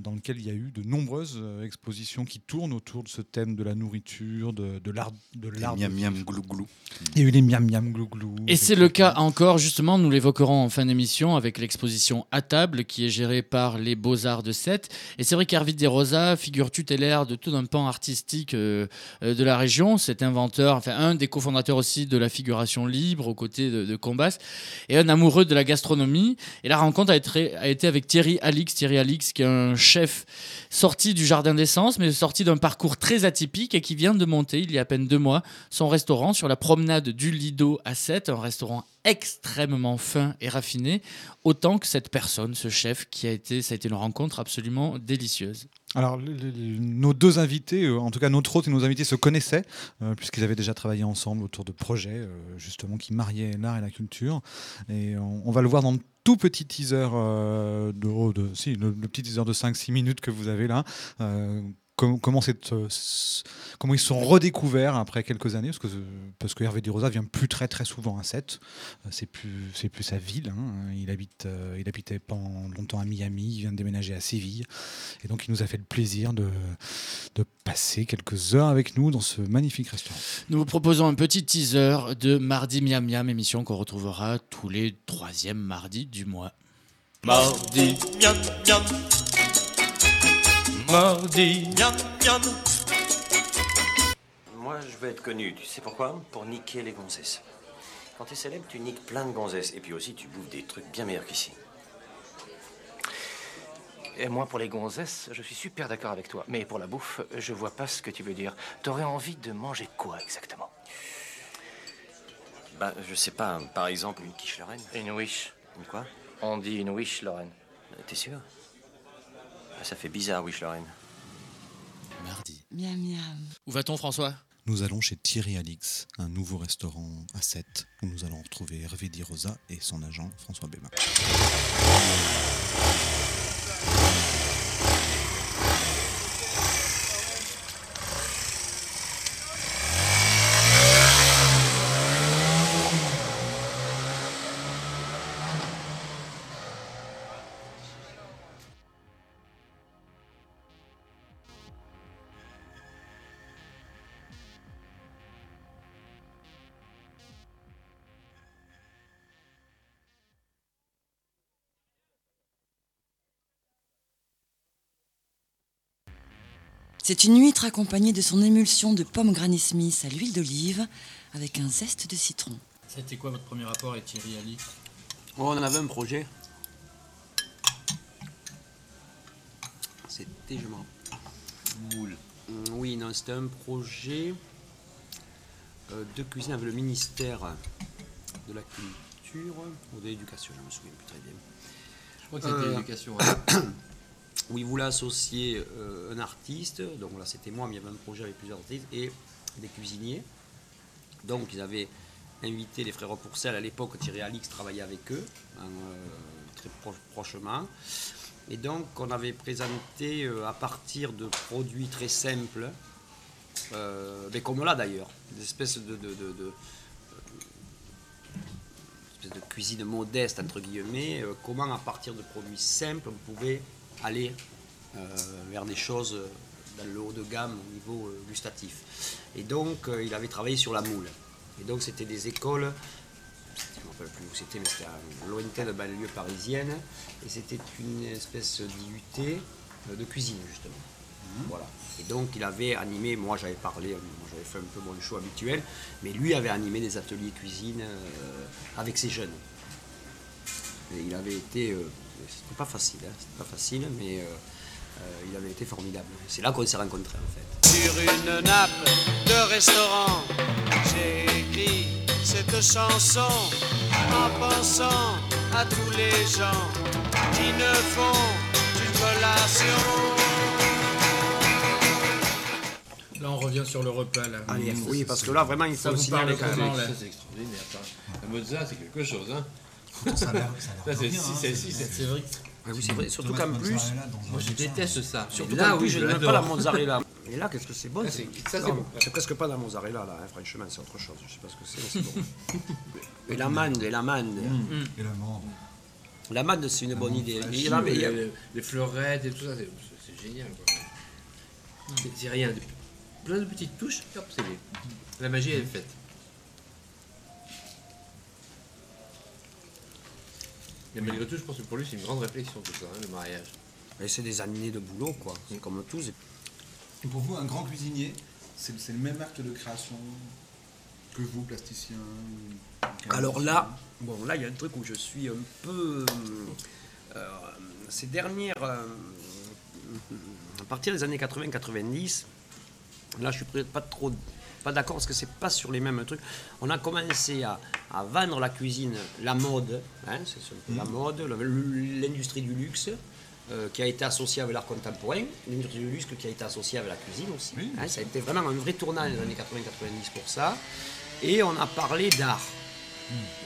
dans lequel il y a eu de nombreuses expositions qui tournent autour de ce thème de la nourriture, de, de l'art. De l'art de miam miam glou glou. Il y a eu les miam miam glou glou. Et c'est le cas encore, justement, nous l'évoquerons en fin d'émission avec l'exposition à table qui est gérée par les Beaux-Arts de Sète. Et c'est vrai qu'Hervé de Rosa figure tutélaire de tout un pan artistique euh, euh, de la région. Cet inventeur, enfin un des cofondateurs aussi de la figuration libre aux côtés de, de Combas et un amoureux de la gastronomie. Et la rencontre a été, a été avec Thierry Alix. Thierry Alix, qui est un chef sorti du Jardin d'Essence, mais sorti d'un parcours très atypique et qui vient de monter, il y a à peine deux mois, son restaurant sur la promenade du Lido à 7, un restaurant extrêmement fin et raffiné, autant que cette personne, ce chef, qui a été, ça a été une rencontre absolument délicieuse. Alors, nos deux invités, euh, en tout cas notre hôte et nos invités, se connaissaient, euh, puisqu'ils avaient déjà travaillé ensemble autour de projets, euh, justement, qui mariaient l'art et la culture. Et on, va le voir dans le tout petit teaser de, oh, de- si, le petit teaser de 5-6 minutes que vous avez là. Euh, com- Comment, cette, euh, s- comment ils se sont redécouverts après quelques années parce que, parce que Hervé Di Rosa vient plus très très souvent à Sète. Euh, C'est plus, c'est plus sa ville. hein. Il, habite, euh, il habitait pendant longtemps à Miami. Il vient de déménager à Séville. Et donc, il nous a fait le plaisir de, de passer quelques heures avec nous dans ce magnifique restaurant. Nous vous proposons un petit teaser de Mardi Miam Miam, émission qu'on retrouvera tous les troisièmes mardis du mois. Mardi, miam miam. Mardi, miam miam. Moi, je veux être connu. Tu sais pourquoi? Pour niquer les gonzesses. Quand t'es célèbre, tu niques plein de gonzesses. Et puis aussi, tu bouffes des trucs bien meilleurs qu'ici. Et moi, pour les gonzesses, je suis super d'accord avec toi. Mais pour la bouffe, je vois pas ce que tu veux dire. T'aurais envie de manger quoi exactement? Bah, je sais pas. Par exemple, une quiche Lorraine. Une wish. Une quoi? On dit une wish Lorraine. T'es sûr? Ça fait bizarre, wish Lorraine. Mardi. Miam miam. Où va-t-on, François? Nous allons chez Thierry Alix, un nouveau restaurant à Sète, où nous allons retrouver Hervé Di Rosa et son agent François Bémin. C'est une huître accompagnée de son émulsion de pommes Granny Smith à l'huile d'olive avec un zeste de citron. C'était quoi votre premier rapport avec Thierry Alix Oh, on en avait un projet. C'était, je m'en. Moule. Oui, non, c'était un projet euh, de cuisine avec le ministère de la Culture ou de l'Éducation, je me souviens plus très bien. Je crois que c'était l'éducation, ouais. où il voulait associer euh, un artiste, donc là c'était moi, mais il y avait un projet avec plusieurs artistes, et des cuisiniers. Donc ils avaient invité les frères Pourcel, à l'époque Thierry Alix travaillait avec eux, hein, euh, très pro-. Et donc on avait présenté euh, à partir de produits très simples, mais comme là d'ailleurs, des espèces de, cuisine modeste, entre guillemets, comment à partir de produits simples vous pouvez aller euh, vers des choses dans le haut de gamme au niveau euh, gustatif. Et donc euh, il avait travaillé sur la moule. Et donc c'était des écoles, je ne me rappelle plus où c'était, mais c'était à lointaine banlieue parisienne, et c'était une espèce d'IUT de cuisine justement. Voilà. Et donc il avait animé, moi j'avais parlé, moi j'avais fait un peu mon show habituel, mais lui avait animé des ateliers cuisine avec ses jeunes. Et il avait été, c'était pas facile, hein, c'était pas facile, mais euh, euh, il avait été formidable. C'est là qu'on s'est rencontrés en fait. Sur une nappe de restaurant, j'ai écrit cette chanson en pensant à tous les gens qui ne font qu'une collation. Là, on revient sur le repas. Là. Allez, oui, parce que là, vraiment, il faut le signaler quand même. c'est extraordinaire. La mozza, c'est quelque chose. Hein. Ça a l'air- ça a l'air Ça, c'est bien, si, c'est si. C'est vrai. Ah oui, c'est vrai. Surtout qu'en plus, moi je déteste ça. Surtout Là, qu'en plus, oui, je n'aime pas la mozzarella. Et là, qu'est-ce que c'est bon Ah, ça, c'est bon. C'est presque pas de la mozzarella là, hein, franchement, c'est autre chose. Je sais pas ce que c'est, mais c'est bon. et l'amande, et l'amande. Et l'amande. L'amande, c'est une bonne idée. Il y si, en a- les, fleurettes et tout ça, c'est génial. quoi. C'est- rien. Plein de petites touches, hop, c'est fait. La magie, elle est faite. Mais malgré tout, je pense que pour lui, c'est une grande réflexion tout ça, hein, le mariage. Et c'est des années de boulot, quoi. C'est comme tout. Et pour vous, un grand cuisinier, c'est c'est le même acte de création que vous, plasticien Alors là, bon, là, il y a un truc où je suis un peu. euh, ces dernières. euh, à partir des années 80-90, là, je suis peut-être pas trop. Pas d'accord parce que c'est pas sur les mêmes trucs. On a commencé à, à vendre la cuisine, la mode, hein, c'est la mode, le- l'industrie du luxe, euh, qui a été associée avec l'art contemporain, l'industrie du luxe qui a été associée avec la cuisine aussi. hein, ça a été vraiment un vrai tournant dans les années 80-90 pour ça. Et on a parlé d'art.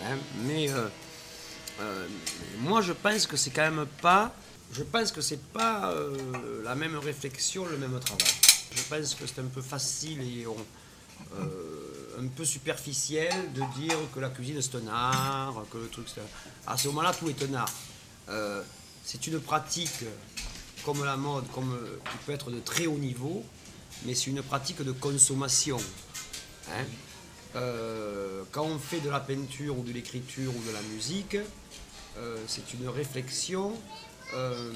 Hein, mais euh, euh, moi, je pense que c'est quand même pas. Je pense que c'est pas euh, la même réflexion, le même travail. Je pense que c'est un peu facile et on- un peu superficiel de dire que la cuisine c'est un art, que le truc c'est. À ce moment-là, tout est un art. Euh, c'est une pratique comme la mode, comme euh, qui peut être de très haut niveau, mais c'est une pratique de consommation. Hein. Euh, quand on fait de la peinture ou de l'écriture ou de la musique, euh, c'est une réflexion euh,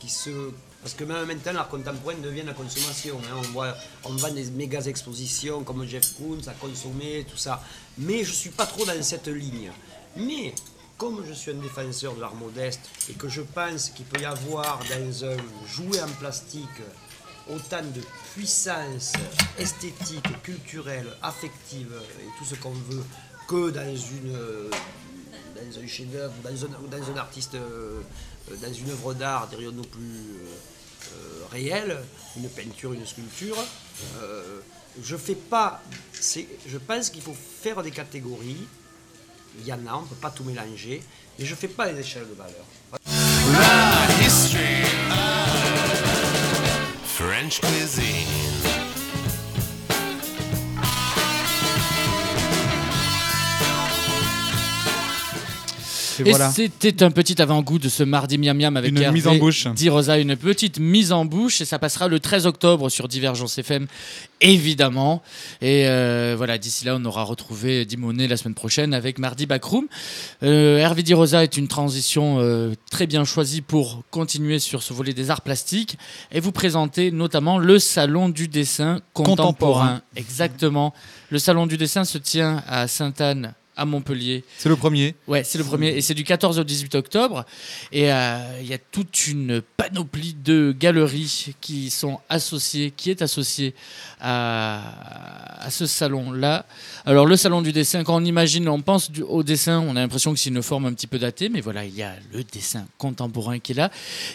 qui se... Parce que même maintenant, l'art contemporain devient la consommation. hein. On, voit, on vend des méga expositions comme Jeff Koons à consommer, tout ça. Mais je ne suis pas trop dans cette ligne. Mais comme je suis un défenseur de l'art modeste et que je pense qu'il peut y avoir dans un jouet en plastique autant de puissance esthétique, culturelle, affective et tout ce qu'on veut que dans une dans un chef-d'œuvre, dans un, dans un artiste, euh, dans une œuvre d'art, dirions-nous plus euh, euh, réelle, une peinture, une sculpture. euh, je fais pas. Je pense qu'il faut faire des catégories. Il y en a, on ne peut pas tout mélanger. Mais je ne fais pas les échelles de valeur. French cuisine. Et Et, voilà. c'était un petit avant-goût de ce mardi miam miam avec Une Hervé mise en bouche. Di Rosa, une petite mise en bouche et ça passera le 13 octobre sur Divergence FM évidemment. Et euh, voilà, d'ici là on aura retrouvé Dimonet la semaine prochaine avec Mardi Backroom. Euh, Hervé Di Rosa est une transition euh, très bien choisie pour continuer sur ce volet des arts plastiques et vous présenter notamment le salon du dessin contemporain. Contemporain. Exactement. Le salon du dessin se tient à Sainte-Anne à Montpellier. C'est le premier. Ouais, c'est le premier. Et c'est du 14 au 18 octobre. Et euh, il y a toute une panoplie de galeries qui sont associées, qui est associée à, à ce salon-là. Alors, le salon du dessin, quand on imagine, on pense du- au dessin, on a l'impression que c'est une forme un petit peu datée. Mais voilà, il y a le dessin contemporain qui est là.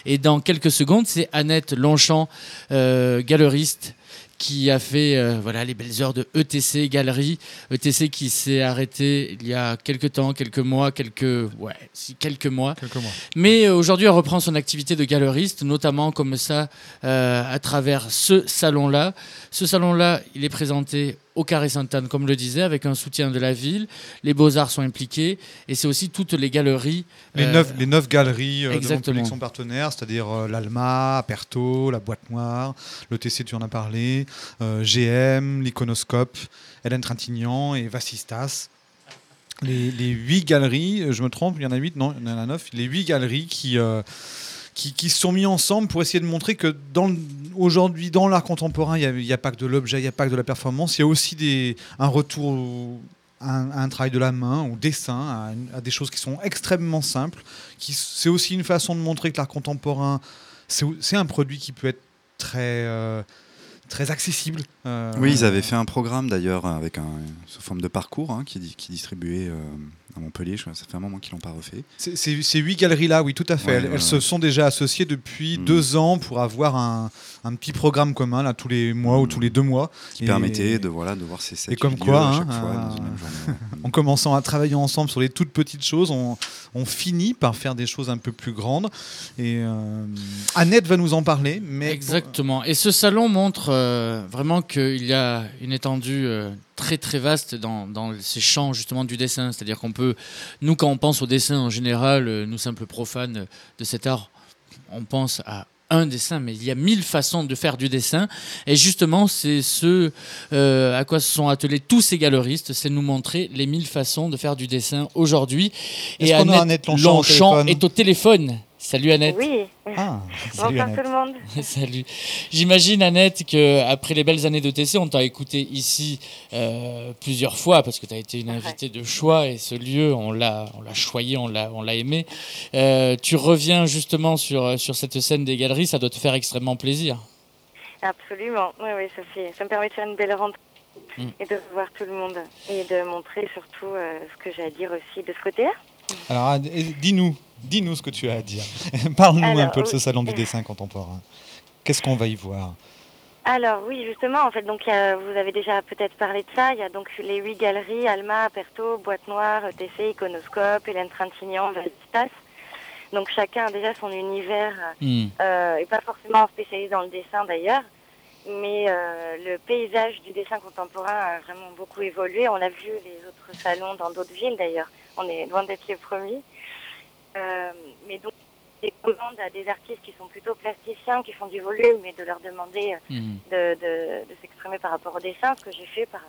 Et dans quelques secondes, c'est Annette Longchamp, euh, galeriste qui a fait euh, voilà les belles heures de ETC Galerie, ETC qui s'est arrêté il y a quelques temps, quelques mois, quelques ouais, si, quelques mois. Quelques mois. Mais euh, aujourd'hui, elle reprend son activité de galeriste, notamment comme ça euh, à travers ce salon-là. Ce salon-là, il est présenté au Carré Sainte-Anne, comme le disait, avec un soutien de la ville. Les Beaux-Arts sont impliqués et c'est aussi toutes les galeries. Les, euh, neuf, les neuf galeries euh, de. Montpellier sont partenaires, c'est-à-dire euh, l'Alma, Aperto, la Boîte Noire, le TC, tu en as parlé, GM, l'Iconoscope, Hélène Trintignant et Vassistas. Les, les huit galeries, je me trompe, il y en a huit, non, il y en a neuf, les huit galeries qui, qui, se sont mis ensemble pour essayer de montrer que aujourd'hui, dans l'art contemporain, il n'y a, pas que de l'objet, il n'y a pas que de la performance, il y a aussi un retour à un, travail de la main, au dessin, à, des choses qui sont extrêmement simples. C'est aussi une façon de montrer que l'art contemporain, c'est un produit qui peut être très, euh, très accessible. Euh, Oui, ils avaient fait un programme d'ailleurs avec un, sous forme de parcours hein, qui, di- qui distribuait euh, à Montpellier. Je crois ça fait un moment qu'ils l'ont pas refait. C'est- Ces ces huit galeries-là, oui, tout à fait. Ouais, elles, se sont déjà associées depuis deux ans pour avoir un, un petit programme commun, là, tous les mois ou tous les deux mois. Qui Et- permettait de, voilà, de voir ces sept Et comme quoi, à hein, chaque fois, euh, dans une même journée. en commençant à travailler ensemble sur les toutes petites choses, on, on finit par faire des choses un peu plus grandes. Et euh, Annette va nous en parler. Mais Exactement. Et ce salon montre euh, vraiment qu'il y a une étendue euh, très très vaste dans, dans ces champs justement du dessin. C'est-à-dire qu'on peut, nous quand on pense au dessin en général, euh, nous simples profanes de cet art, on pense à un dessin, mais il y a mille façons de faire du dessin. Et justement, c'est ce à quoi se sont attelés tous ces galeristes, c'est nous montrer les mille façons de faire du dessin aujourd'hui. A Annette Longchamp téléphone est au téléphone. Salut Annette. Oui. Ah, salut, Bonsoir Annette. tout le monde. Salut. J'imagine, Annette, que après les belles années de TC, on t'a écouté ici euh, plusieurs fois parce que tu as été une invitée de choix et ce lieu, on l'a, on l'a choyé, on l'a, on l'a aimé. Euh, tu reviens justement sur, sur cette scène des galeries, ça doit te faire extrêmement plaisir. Absolument. Oui, oui, ça, fait, ça me permet de faire une belle rentrée Mm. et de voir tout le monde et de montrer surtout euh, ce que j'ai à dire aussi de ce côté-là. Alors, dis-nous, dis-nous ce que tu as à dire. Parle-nous un peu de ce salon du dessin contemporain. Qu'est-ce qu'on va y voir? Alors oui, justement, en fait, donc a- vous avez déjà peut-être parlé de ça. Il y a donc les huit galeries Alma, Aperto, Boîte Noire, ETC, Iconoscope, Hélène Trintignant, Valditas. Donc chacun a déjà son univers Hmm. euh, et pas forcément spécialisé dans le dessin d'ailleurs. Mais euh, le paysage du dessin contemporain a vraiment beaucoup évolué. On l'a vu les autres salons dans d'autres villes d'ailleurs. On est loin d'être les premiers. Euh, mais donc, des commandes à des artistes qui sont plutôt plasticiens, qui font du volume, et de leur demander euh, Mhm. de, de- de s'exprimer par rapport au dessin, ce que j'ai fait par,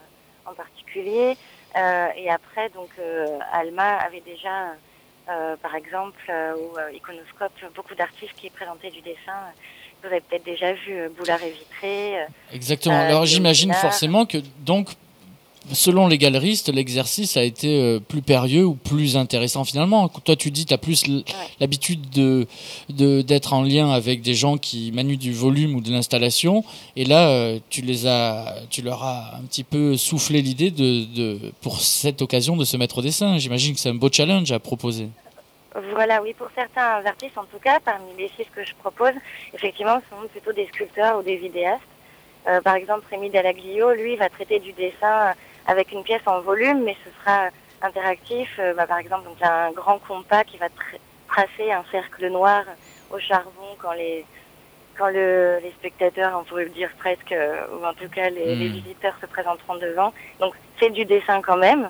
en particulier. Euh, et après, donc, euh, Alma avait déjà, euh, par exemple, ou euh, Iconoscope, beaucoup d'artistes qui présentaient du dessin. Vous avez peut-être déjà vu Boulard et Vitré. Exactement. Alors j'imagine forcément que donc selon les galeristes, l'exercice a été euh, plus périlleux ou plus intéressant finalement. Toi tu dis tu as plus l'habitude de d'être en lien avec des gens qui manuent du volume ou de l'installation et là euh, tu les as tu leur as un petit peu soufflé l'idée de, de pour cette occasion de se mettre au dessin. J'imagine que c'est un beau challenge à proposer. Voilà, oui, pour certains artistes, en tout cas, parmi les six que je propose, effectivement, ce sont plutôt des sculpteurs ou des vidéastes. Euh, par exemple, Rémi Dallaglio, lui, va traiter du dessin avec une pièce en volume, mais ce sera interactif. Euh, bah, par exemple, donc, il y a un grand compas qui va tra- tracer un cercle noir au charbon quand les quand le, les spectateurs, on pourrait le dire presque, euh, ou en tout cas les, Hmm. les visiteurs se présenteront devant. Donc c'est du dessin quand même,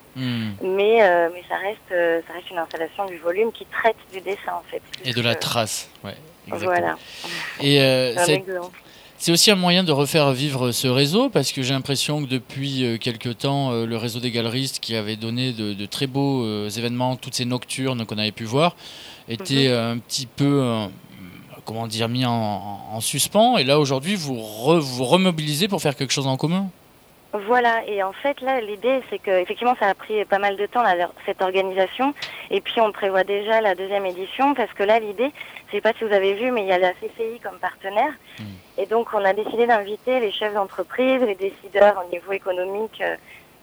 mais, euh, mais ça, reste, euh, ça reste une installation du volume qui traite du dessin en fait. Et de la trace. Ouais, exactement. Voilà. Et euh, c'est- aussi un moyen de refaire vivre ce réseau parce que j'ai l'impression que depuis euh, quelques temps, euh, le réseau des galeristes qui avait donné de, de très beaux euh, événements, toutes ces nocturnes qu'on avait pu voir, était Mhm. un petit peu, comment dire, mis en, en suspens. Et là, aujourd'hui, vous re- vous remobilisez pour faire quelque chose en commun. Voilà, et en fait là l'idée c'est que effectivement ça a pris pas mal de temps là, cette organisation et puis on prévoit déjà la deuxième édition parce que là l'idée, je sais pas si vous avez vu mais il y a la CCI comme partenaire et donc on a décidé d'inviter les chefs d'entreprise, les décideurs au niveau économique euh,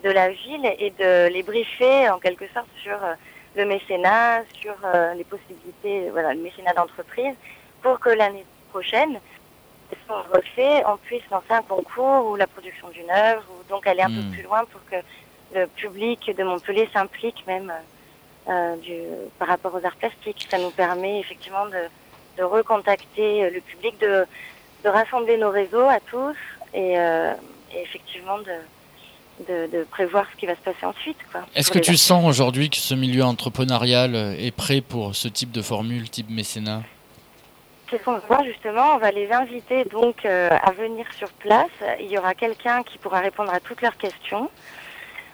de la ville et de les briefer en quelque sorte sur euh, le mécénat, sur euh, les possibilités, voilà, le mécénat d'entreprise pour que l'année prochaine on refait, on puisse lancer un concours ou la production d'une œuvre, ou donc aller un Hmm. peu plus loin pour que le public de Montpellier s'implique même euh, du, par rapport aux arts plastiques. Ça nous permet effectivement de, de recontacter le public, de, de rassembler nos réseaux à tous et, euh, et effectivement de, de, de prévoir ce qui va se passer ensuite. Est-ce que tu sens aujourd'hui que ce milieu entrepreneurial est prêt pour ce type de formule, type mécénat? C'est ce qu'on va voir justement. On va les inviter donc euh, à venir sur place. Il y aura quelqu'un qui pourra répondre à toutes leurs questions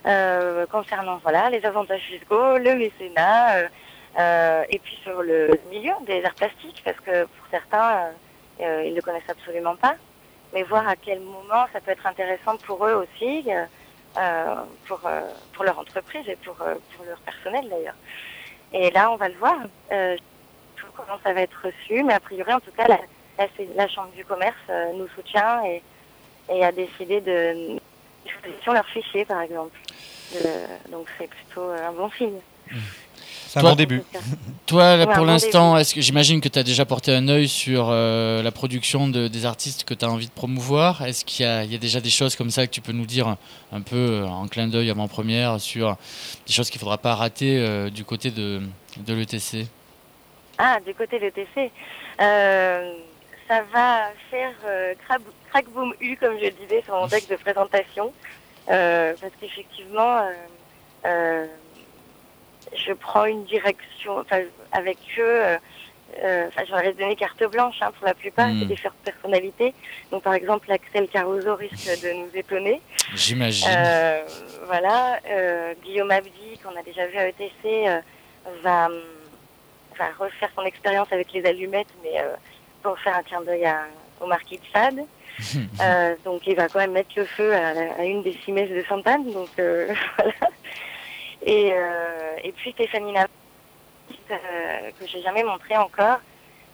euh, concernant voilà les avantages fiscaux, le mécénat euh, et puis sur le milieu des arts plastiques parce que pour certains ils ne le connaissent absolument pas. Mais voir à quel moment ça peut être intéressant pour eux aussi, pour, leur entreprise et pour, pour leur personnel d'ailleurs. Et là, on va le voir. Comment ça va être reçu, mais a priori, en tout cas, la, la, la Chambre du commerce euh, nous soutient et, et a décidé de sur leurs fichiers, par exemple. Euh, donc c'est plutôt euh, un bon signe. C'est un bon début. Toi, là, Ouais, un pour l'instant, est-ce que j'imagine que tu as déjà porté un œil sur euh, la production de- des artistes que tu as envie de promouvoir Est-ce qu'il y, a- il y a déjà des choses comme ça que tu peux nous dire un peu en clin d'œil avant-première sur des choses qu'il ne faudra pas rater euh, du côté de, de l'ETC Ah, du côté de l'ETC, euh, ça va faire euh, crack, boom U, comme je le disais sur mon texte de présentation, euh, parce qu'effectivement, euh, euh, je prends une direction, enfin, avec eux, euh, enfin, je leur ai donné carte blanche hein, pour la plupart, Mm. c'est des fortes personnalités. Donc, par exemple, Axel Caruso risque de nous étonner. J'imagine. Euh, voilà, euh, Guillaume Abdi, qu'on a déjà vu à ETC, euh, va, va refaire son expérience avec les allumettes, mais euh, pour faire un clin d'œil au marquis de Sade. Euh, donc il va quand même mettre le feu à, une des six messes de Sainte-Anne, donc euh, voilà. Et, euh, et puis Stéphanie Nav, euh, que j'ai jamais montré encore,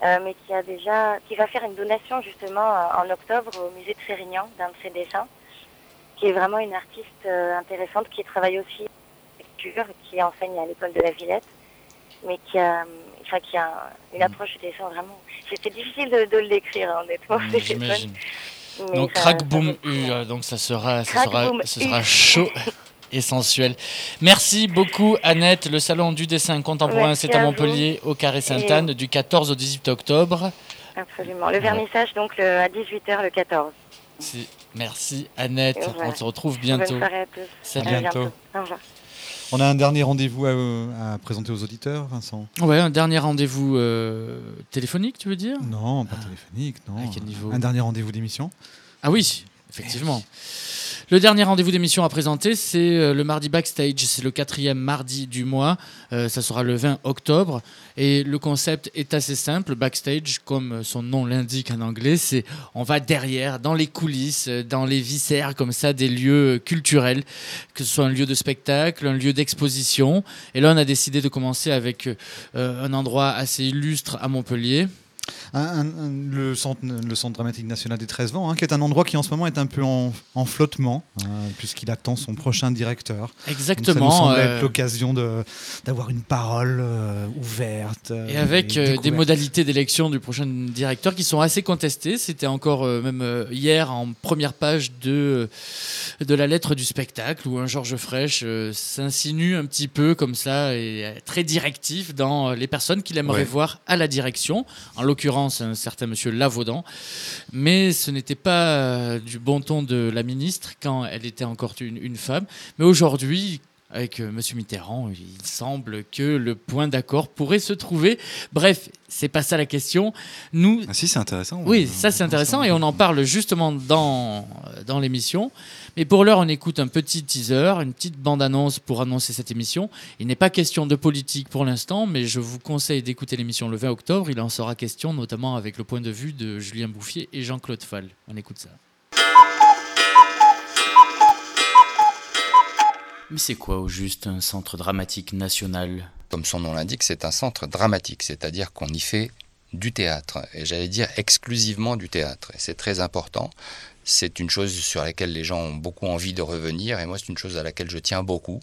mais qui a déjà, qui va faire une donation justement en octobre au musée de Sérignan d'un de ses dessins, qui est vraiment une artiste intéressante qui travaille aussi lecture, qui enseigne à l'école de la Villette, mais qui a, enfin, qui a une approche du dessin vraiment. C'était difficile de, de le décrire, hein, honnêtement. dessin. J'imagine. Donc ça- crack ça boom U, euh, donc ça sera, ça sera, boom ce U. sera chaud et sensuel. Merci beaucoup Annette. Le salon du dessin contemporain, c'est à à Montpellier, au Carré Sainte-Anne, du 14 au 18 octobre. Absolument. Le vernissage, donc, le- à 18h le 14. C'est- Merci Annette. Voilà. On se retrouve bientôt. Bonne soirée à tous. Salut. À bientôt. Au revoir. On a un dernier rendez-vous à, à présenter aux auditeurs, Vincent. Ouais, un dernier rendez-vous euh, téléphonique, tu veux dire? Non, pas téléphonique, non. À quel niveau? Un dernier rendez-vous d'émission. Ah oui, effectivement. Le dernier rendez-vous d'émission à présenter, c'est euh, le mardi backstage. C'est le quatrième mardi du mois. Euh, ça sera le 20 octobre. Et le concept est assez simple. Backstage, comme son nom l'indique en anglais, c'est on va derrière, dans les coulisses, euh, dans les viscères comme ça, des lieux culturels, que ce soit un lieu de spectacle, un lieu d'exposition. Et là, on a décidé de commencer avec euh, un endroit assez illustre à Montpellier. Un- un- un- le, centre, le Centre dramatique national des 13 vents, hein, qui est un endroit qui en ce moment est un peu en, en flottement, hein, puisqu'il attend son prochain directeur. Donc Exactement, ça nous semble euh, l'occasion d'avoir une parole euh, ouverte. Et avec euh, des modalités d'élection du prochain directeur qui sont assez contestées. C'était encore euh, même euh, hier en première page de, de la lettre du spectacle où un Georges Frêche euh, s'insinue un petit peu comme ça et est très directif dans euh, les personnes qu'il aimerait Ouais. voir à la direction. En l'occurrence, un certain monsieur Lavaudan. Mais ce n'était pas euh, du bon ton de la ministre quand elle était encore une, une femme. Mais aujourd'hui, avec euh, Monsieur Mitterrand, il semble que le point d'accord pourrait se trouver. Bref, c'est pas ça la question. Nous, Ah si, c'est intéressant. oui, ça c'est intéressant et on en parle justement dans, dans l'émission. Mais pour l'heure, on écoute un petit teaser, une petite bande-annonce pour annoncer cette émission. Il n'est pas question de politique pour l'instant, mais je vous conseille d'écouter l'émission le 20 octobre. Il en sera question notamment avec le point de vue de Julien Bouffier et Jean-Claude Fall. On écoute ça. Mais c'est quoi au juste un centre dramatique national? Comme son nom l'indique, c'est un centre dramatique, c'est-à-dire qu'on y fait du théâtre, et j'allais dire exclusivement du théâtre. C'est très important. C'est une chose sur laquelle les gens ont beaucoup envie de revenir, et moi c'est une chose à laquelle je tiens beaucoup,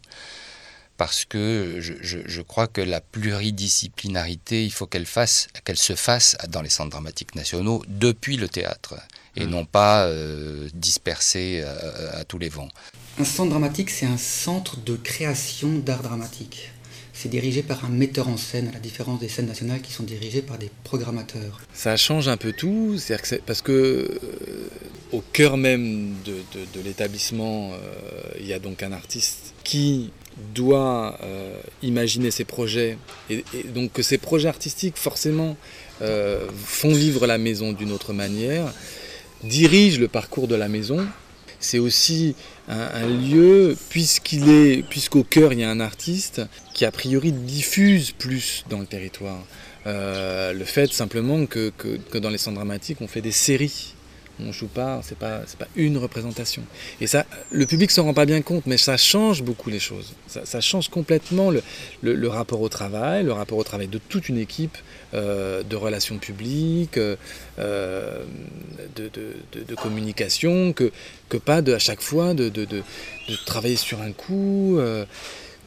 parce que je, je- je crois que la pluridisciplinarité, il faut qu'elle fasse, qu'elle se fasse dans les centres dramatiques nationaux depuis le théâtre, et non pas euh, dispersée euh, à tous les vents. Un centre dramatique, c'est un centre de création d'art dramatique. C'est dirigé par un metteur en scène, à la différence des scènes nationales qui sont dirigées par des programmateurs. Ça change un peu tout, que parce que euh, au cœur même de, l'établissement, euh, il y a donc un artiste qui doit euh, imaginer ses projets, et, donc que ces projets artistiques forcément font vivre la maison d'une autre manière, dirige le parcours de la maison. C'est aussi un, lieu, puisqu'il est, puisqu'au cœur il y a un artiste qui a priori diffuse plus dans le territoire. Euh, le fait simplement que, que- que dans les centres dramatiques on fait des séries On joue pas, c'est pas, c'est pas une représentation. Et ça, le public s'en rend pas bien compte, mais ça change beaucoup les choses. Ça, change complètement le, le- rapport au travail, le rapport au travail de toute une équipe euh, de relations publiques, euh, euh, de, de- de- communication, que, que pas de, à chaque fois de, travailler sur un coup.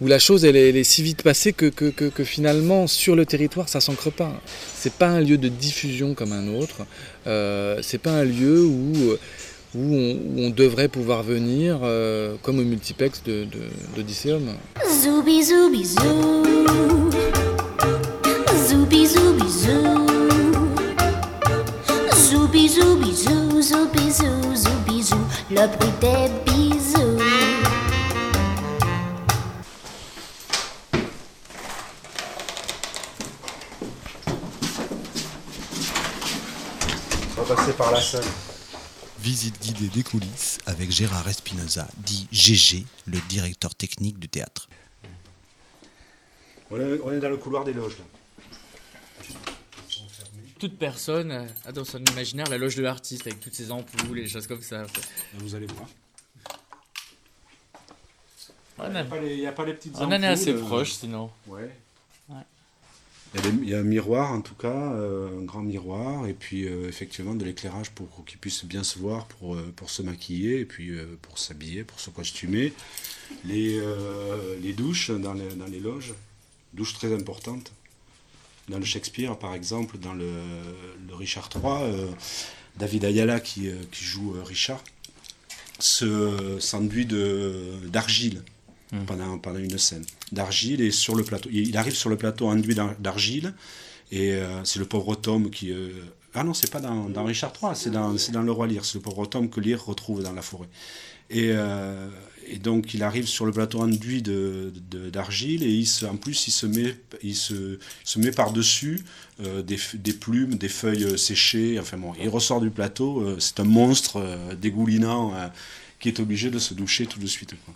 où la chose elle est, si vite passée que, que- que- que finalement sur le territoire ça s'ancre pas. C'est pas un lieu de diffusion comme un autre. Euh, c'est pas un lieu où, où, on, où on devrait pouvoir venir euh, comme au multiplex de, de, d'Odysseum. Zooby zooby zoo. Zooby zooby zoo. Zooby zooby zoo, zooby zoo, zooby zoo. Le bruit des bisous. Passer par la salle. Visite guidée des coulisses avec Gérard Espinoza, dit GG, le directeur technique du théâtre. On est, on est dans le couloir des loges. Là. Toute personne a dans son imaginaire la loge de l'artiste avec toutes ses ampoules et des choses comme ça. Vous allez voir. On Il n'y a, pas les- il y a pas les petites on en est assez euh, proche sinon. Ouais. Il y, a un miroir en tout cas, euh, un grand miroir, et puis euh, effectivement de l'éclairage pour qu'ils puissent bien se voir, pour, euh, pour se maquiller, puis pour s'habiller, pour se costumer. Les, douches dans les, loges, douches très importantes. Dans le Shakespeare par exemple, dans le, Richard III, David Ayala qui, joue Richard, se s'enduit de- d'argile pendant, pendant une scène. D'argile et sur le plateau. Il arrive sur le plateau enduit d'ar- d'argile et euh, c'est le pauvre Tom qui. euh, Ah non, c'est pas dans, dans Richard III, c'est dans, dans Le Roi Lear. C'est le pauvre Tom que Lear retrouve dans la forêt. Et, euh, et donc il arrive sur le plateau enduit de- de- d'argile et il en plus il se met, il se, se met par-dessus des, des plumes, des feuilles séchées. Enfin bon, il ressort du plateau, c'est un monstre dégoulinant qui est obligé de se doucher tout de suite. quoi.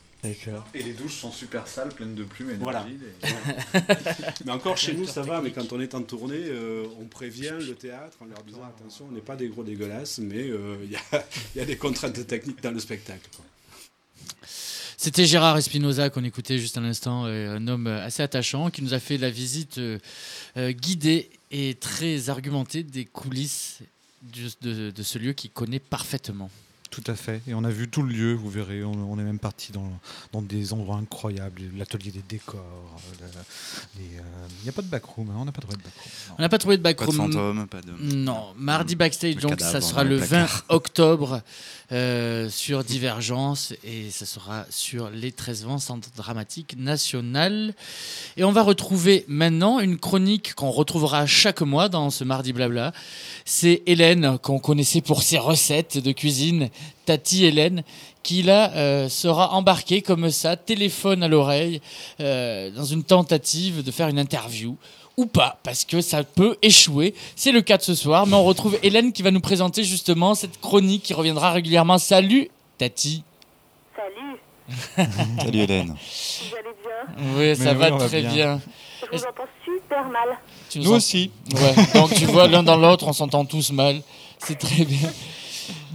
Et les douches sont super sales, pleines de plumes et Voilà. d'argile. mais encore chez nous, ça va, mais quand on est en tournée, euh, on prévient le théâtre en leur disant attention, on n'est pas des gros dégueulasses, mais euh, il y, a, il y a des contraintes techniques dans le spectacle. quoi. C'était Gérard Espinoza qu'on écoutait juste à l'instant, euh, un homme assez attachant qui nous a fait la visite euh, euh, guidée et très argumentée des coulisses de, de ce lieu qu'il connaît parfaitement. Tout à fait. Et on a vu tout le lieu, vous verrez. On, on est même parti dans, dans des endroits incroyables. L'atelier des décors. euh, les, euh, Il n'y a pas de backroom. hein, on n'a pas trouvé de backroom. On n'a pas trouvé de Pas de backroom. fantôme, pas de- Non, mardi backstage, Le donc cadavre ça sera le le 20 placard. octobre euh, sur Divergence et ça sera sur les 13 vents Centre dramatique national. Et on va retrouver maintenant une chronique qu'on retrouvera chaque mois dans ce mardi blabla. C'est Hélène qu'on connaissait pour ses recettes de cuisine, Tati Hélène, qui là euh, sera embarquée comme ça, téléphone à l'oreille, euh, dans une tentative de faire une interview ou pas, parce que ça peut échouer. C'est le cas de ce soir, mais on retrouve Hélène qui va nous présenter justement cette chronique qui reviendra régulièrement. Salut Tati. Salut, Salut Hélène. vous allez bien Oui, ça oui, va très bien. bien. Je vous entends super mal. Tu Nous en- aussi. Ouais. Donc tu vois, l'un dans l'autre, on s'entend tous mal. C'est très bien.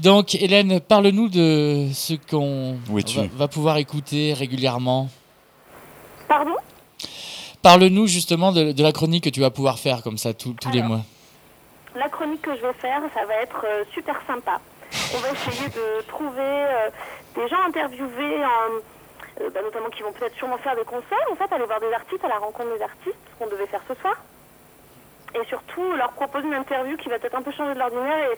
Donc Hélène, parle-nous de ce qu'on va, va pouvoir écouter régulièrement. Pardon? Parle-nous justement de, de la chronique que tu vas pouvoir faire comme ça tous les mois. La chronique que je vais faire, ça va être euh, super sympa. On va essayer de trouver euh, des gens interviewés, en- euh, bah, notamment qui vont peut-être sûrement faire des concerts, en fait, aller voir des artistes à la rencontre des artistes, ce qu'on devait faire ce soir. Et surtout, leur proposer une interview qui va peut-être un peu changer de l'ordinaire et,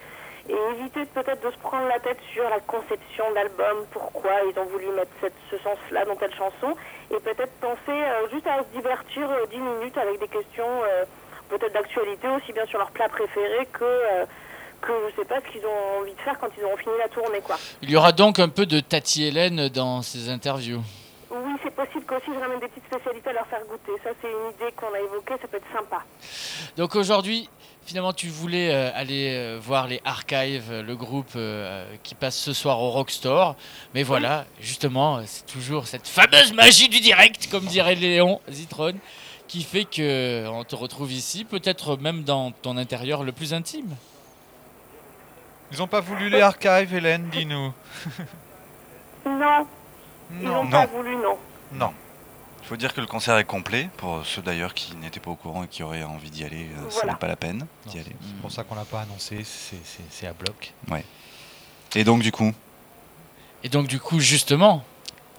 et éviter peut-être de se prendre la tête sur la conception de l'album, pourquoi ils ont voulu mettre cette- ce sens-là dans telle chanson, et peut-être penser euh, juste à se divertir euh, 10 minutes avec des questions euh, peut-être d'actualité, aussi bien sur leur plat préféré que, euh, que je sais pas ce qu'ils ont envie de faire quand ils auront fini la tournée, quoi. Il y aura donc un peu de Tati Hélène dans ces interviews. Oui, c'est possible qu'aussi je ramène des petites spécialités à leur faire goûter. Ça, c'est une idée qu'on a évoquée, ça peut être sympa. Donc aujourd'hui, finalement, tu voulais euh, aller euh, voir les Archives, euh, le groupe euh, qui passe ce soir au Rockstore. Mais voilà, justement, c'est toujours cette fameuse magie du direct, comme dirait Léon Zitron, qui fait que on te retrouve ici, peut-être même dans ton intérieur le plus intime. Ils n'ont pas voulu les archives, Hélène, dis-nous. Non. Ils Non. n'ont pas voulu, non. Non. Il faut dire que le concert est complet, pour ceux d'ailleurs qui n'étaient pas au courant et qui auraient envie d'y aller, euh, ce Voilà. n'est pas la peine d'y aller. C'est pour ça qu'on l'a pas annoncé, c'est- à bloc. Ouais. Et donc du coup Et donc, du coup, justement,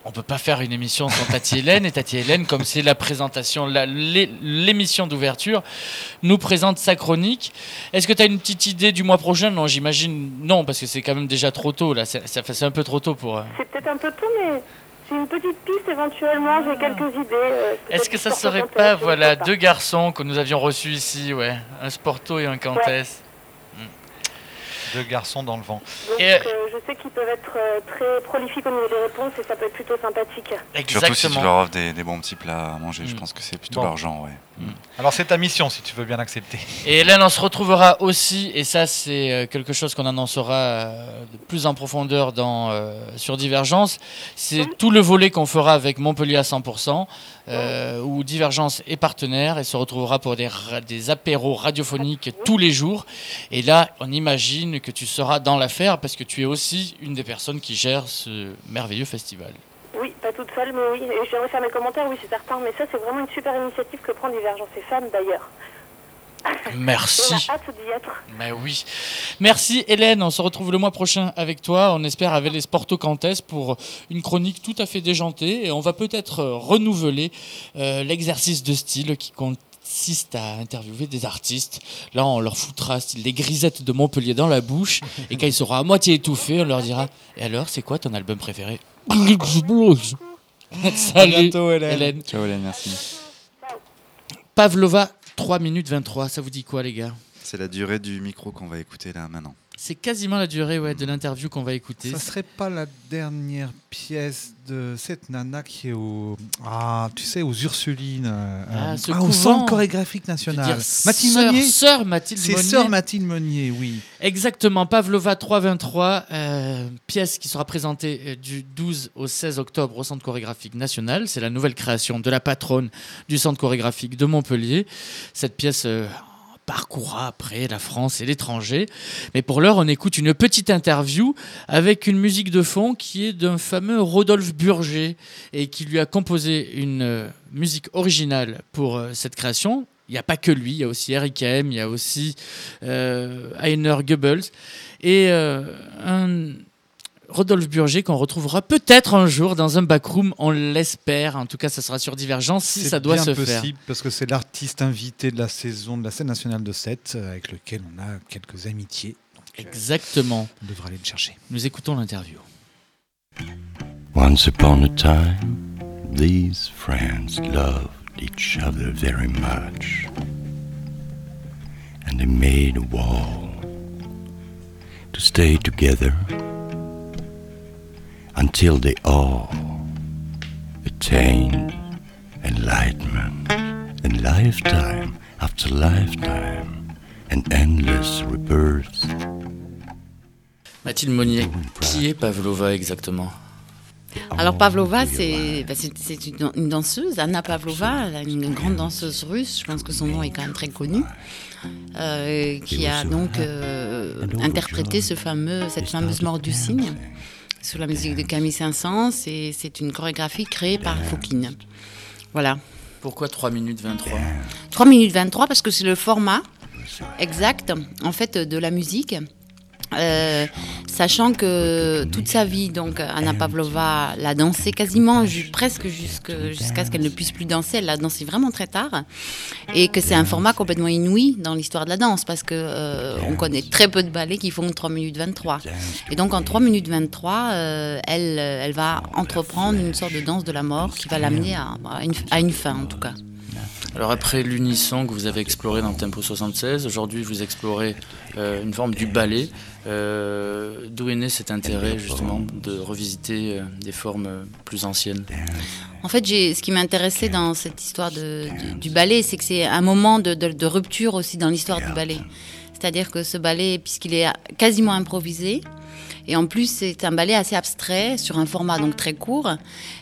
on peut pas faire une émission sans Tati Hélène. Et Tati Hélène, comme c'est la présentation, l'émission d'ouverture, nous présente sa chronique. Est-ce que tu as une petite idée du mois prochain? Non, j'imagine non, parce que c'est quand même déjà trop tôt. Là, C'est- ça fait un peu trop tôt pour. euh, C'est peut-être un peu tôt, mais une petite piste éventuellement. J'ai quelques idées. euh, Est-ce que ça serait pas, voilà, deux garçons que nous avions reçus ici, ouais, un Sporto et un Cantes? Deux garçons dans le vent. Donc, Et, euh, je sais qu'ils peuvent être euh, très prolifiques au niveau des réponses et ça peut être plutôt sympathique. Surtout si tu leur offres des, des bons petits plats à manger, je pense que c'est plutôt Bon. l'argent, ouais. Alors c'est ta mission, si tu veux bien l'accepter. Et Hélène, on se retrouvera aussi, et ça c'est euh, quelque chose qu'on annoncera de plus en profondeur dans, euh, sur Divergence, c'est tout le volet qu'on fera avec Montpellier à 100%, euh, où Divergence est partenaire et se retrouvera pour des, apéros radiophoniques tous les jours. Et là, on imagine que tu seras dans l'affaire parce que tu es aussi une des personnes qui gère ce merveilleux festival. Oui, pas toute seule, mais oui. J'aimerais faire mes commentaires, oui, c'est certain. Mais ça, c'est vraiment une super initiative que prend Divergence et Femmes, d'ailleurs. Merci. On a hâte d'y être. Mais oui. Merci Hélène, on se retrouve le mois prochain avec toi, on espère avec les Sporto Cantes pour une chronique tout à fait déjantée et on va peut-être renouveler euh, l'exercice de style qui consiste à interviewer des artistes. Là, on leur foutra les grisettes de Montpellier dans la bouche et quand ils seront à moitié étouffés, on leur dira "Et alors, c'est quoi ton album préféré? Salut bientôt, Hélène. Ciao Hélène, merci. Pavlova 3 minutes 23, ça vous dit quoi les gars? C'est la durée du micro qu'on va écouter là maintenant. C'est quasiment la durée ouais, de l'interview qu'on va écouter. Ça serait pas la dernière pièce de cette nana qui est au. Ah, tu sais, aux Ursulines. euh, Ah, euh, ce au couvent. Centre chorégraphique national. Mathilde sœur- Meunier sœur Mathilde C'est Meunier. sœur Mathilde Meunier, oui. Exactement, Pavlova 323, euh, pièce qui sera présentée du 12 au 16 octobre au Centre chorégraphique national. C'est la nouvelle création de la patronne du Centre chorégraphique de Montpellier. Cette pièce euh, parcourra après la France et l'étranger. Mais pour l'heure, on écoute une petite interview avec une musique de fond qui est d'un fameux Rodolphe Burger et qui lui a composé une euh, musique originale pour euh, cette création. Il n'y a pas que lui, il y a aussi Eric M, il y a aussi euh, Heiner Goebbels et euh, un Rodolphe Burger qu'on retrouvera peut-être un jour dans un backroom, on l'espère. En tout cas, ça sera sur Divergence si C'est ça doit bien se possible faire. parce que c'est l'artiste invité de la saison de la scène nationale de 7 avec lequel on a quelques amitiés. Donc, euh, Exactement. on devrait aller le chercher. Nous écoutons l'interview. Once upon a time, these friends loved each other very much. And they made a wall to stay together until they all attained enlightenment. And lifetime after lifetime and endless rebirth. Mathilde Monnier, qui est Pavlova exactement? Alors Pavlova, c'est bah, c'est- c'est une, une danseuse, Anna Pavlova, une grande danseuse russe, je pense que son nom est quand même très connu, euh, qui a donc euh, interprété ce fameux, cette fameuse mort du cygne sous la musique de Camille Saint-Saëns, et c'est une chorégraphie créée par Fokine. Voilà. Pourquoi 3 minutes 23 3 minutes 23 parce que c'est le format exact en fait de la musique. Euh, sachant que toute sa vie, donc Anna Pavlova l'a dansé quasiment presque jusqu'à ce qu'elle ne puisse plus danser. Elle l'a dansé vraiment très tard, et que c'est un format complètement inouï dans l'histoire de la danse parce que euh, on connaît très peu de ballets qui font 3 minutes 23. Et donc en 3 minutes 23, euh, elle, elle va entreprendre une sorte de danse de la mort qui va l'amener à, une, fin en tout cas. Alors après l'unisson que vous avez exploré dans Tempo 76, aujourd'hui vous explorez euh, une forme du ballet. Euh, D'où est né cet intérêt justement de revisiter euh, des formes euh, plus anciennes? En fait, ce qui m'intéressait dans cette histoire de, du, ballet, c'est que c'est un moment de- de rupture aussi dans l'histoire du ballet. C'est-à-dire que ce ballet, puisqu'il est quasiment improvisé, Et en plus, c'est un ballet assez abstrait sur un format donc très court.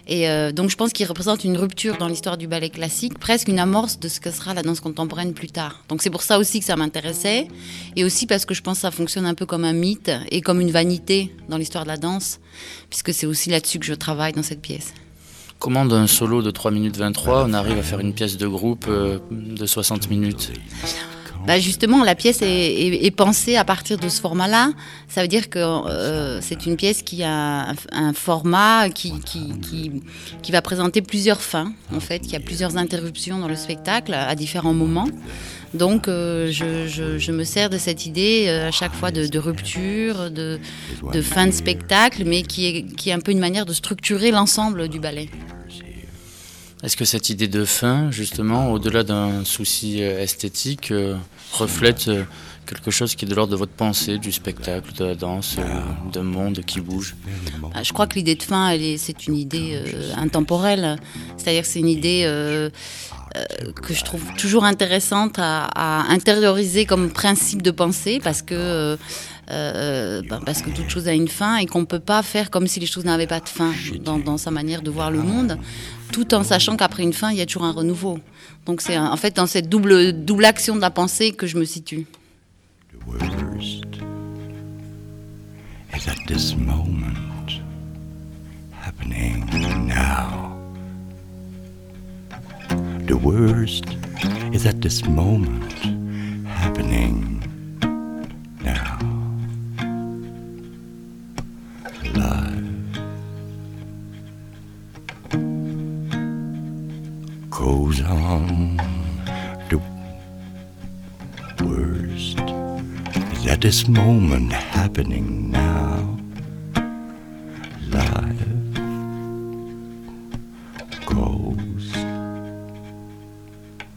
Et euh, donc, je pense qu'il représente une rupture dans l'histoire du ballet classique, presque une amorce de ce que sera la danse contemporaine plus tard. Donc, c'est pour ça aussi que ça m'intéressait. Et aussi parce que je pense que ça fonctionne un peu comme un mythe et comme une vanité dans l'histoire de la danse, puisque c'est aussi là-dessus que je travaille dans cette pièce. Comment d'un solo de 3 minutes 23, on arrive à faire une pièce de groupe euh, de 60 minutes? Bah justement, la pièce est, pensée à partir de ce format-là. Ça veut dire que euh, c'est une pièce qui a un, format qui, qui, va présenter plusieurs fins, en fait, qui a plusieurs interruptions dans le spectacle à différents moments. Donc, euh, je, me sers de cette idée euh, à chaque fois de, de rupture, de, de fin de spectacle, mais qui est, qui est un peu une manière de structurer l'ensemble du ballet. Est-ce que cette idée de fin, justement, au-delà d'un souci euh, esthétique, euh, reflète euh, quelque chose qui est de l'ordre de votre pensée, du spectacle, de la danse, euh, d'un monde qui bouge? Ah, Je crois que l'idée de fin, c'est une idée euh, intemporelle. C'est-à-dire que c'est une idée euh, euh, que je trouve toujours intéressante à, à intérioriser comme principe de pensée parce que, euh, ben, parce que toute chose a une fin et qu'on ne peut pas faire comme si les choses n'avaient pas de fin dans, dans sa manière de voir le monde, tout en sachant qu'après une fin, il y a toujours un renouveau. Donc c'est en fait dans cette double, double action de la pensée que je me situe. worst is at this moment happening now. The worst is at this moment happening this moment happening now. Life goes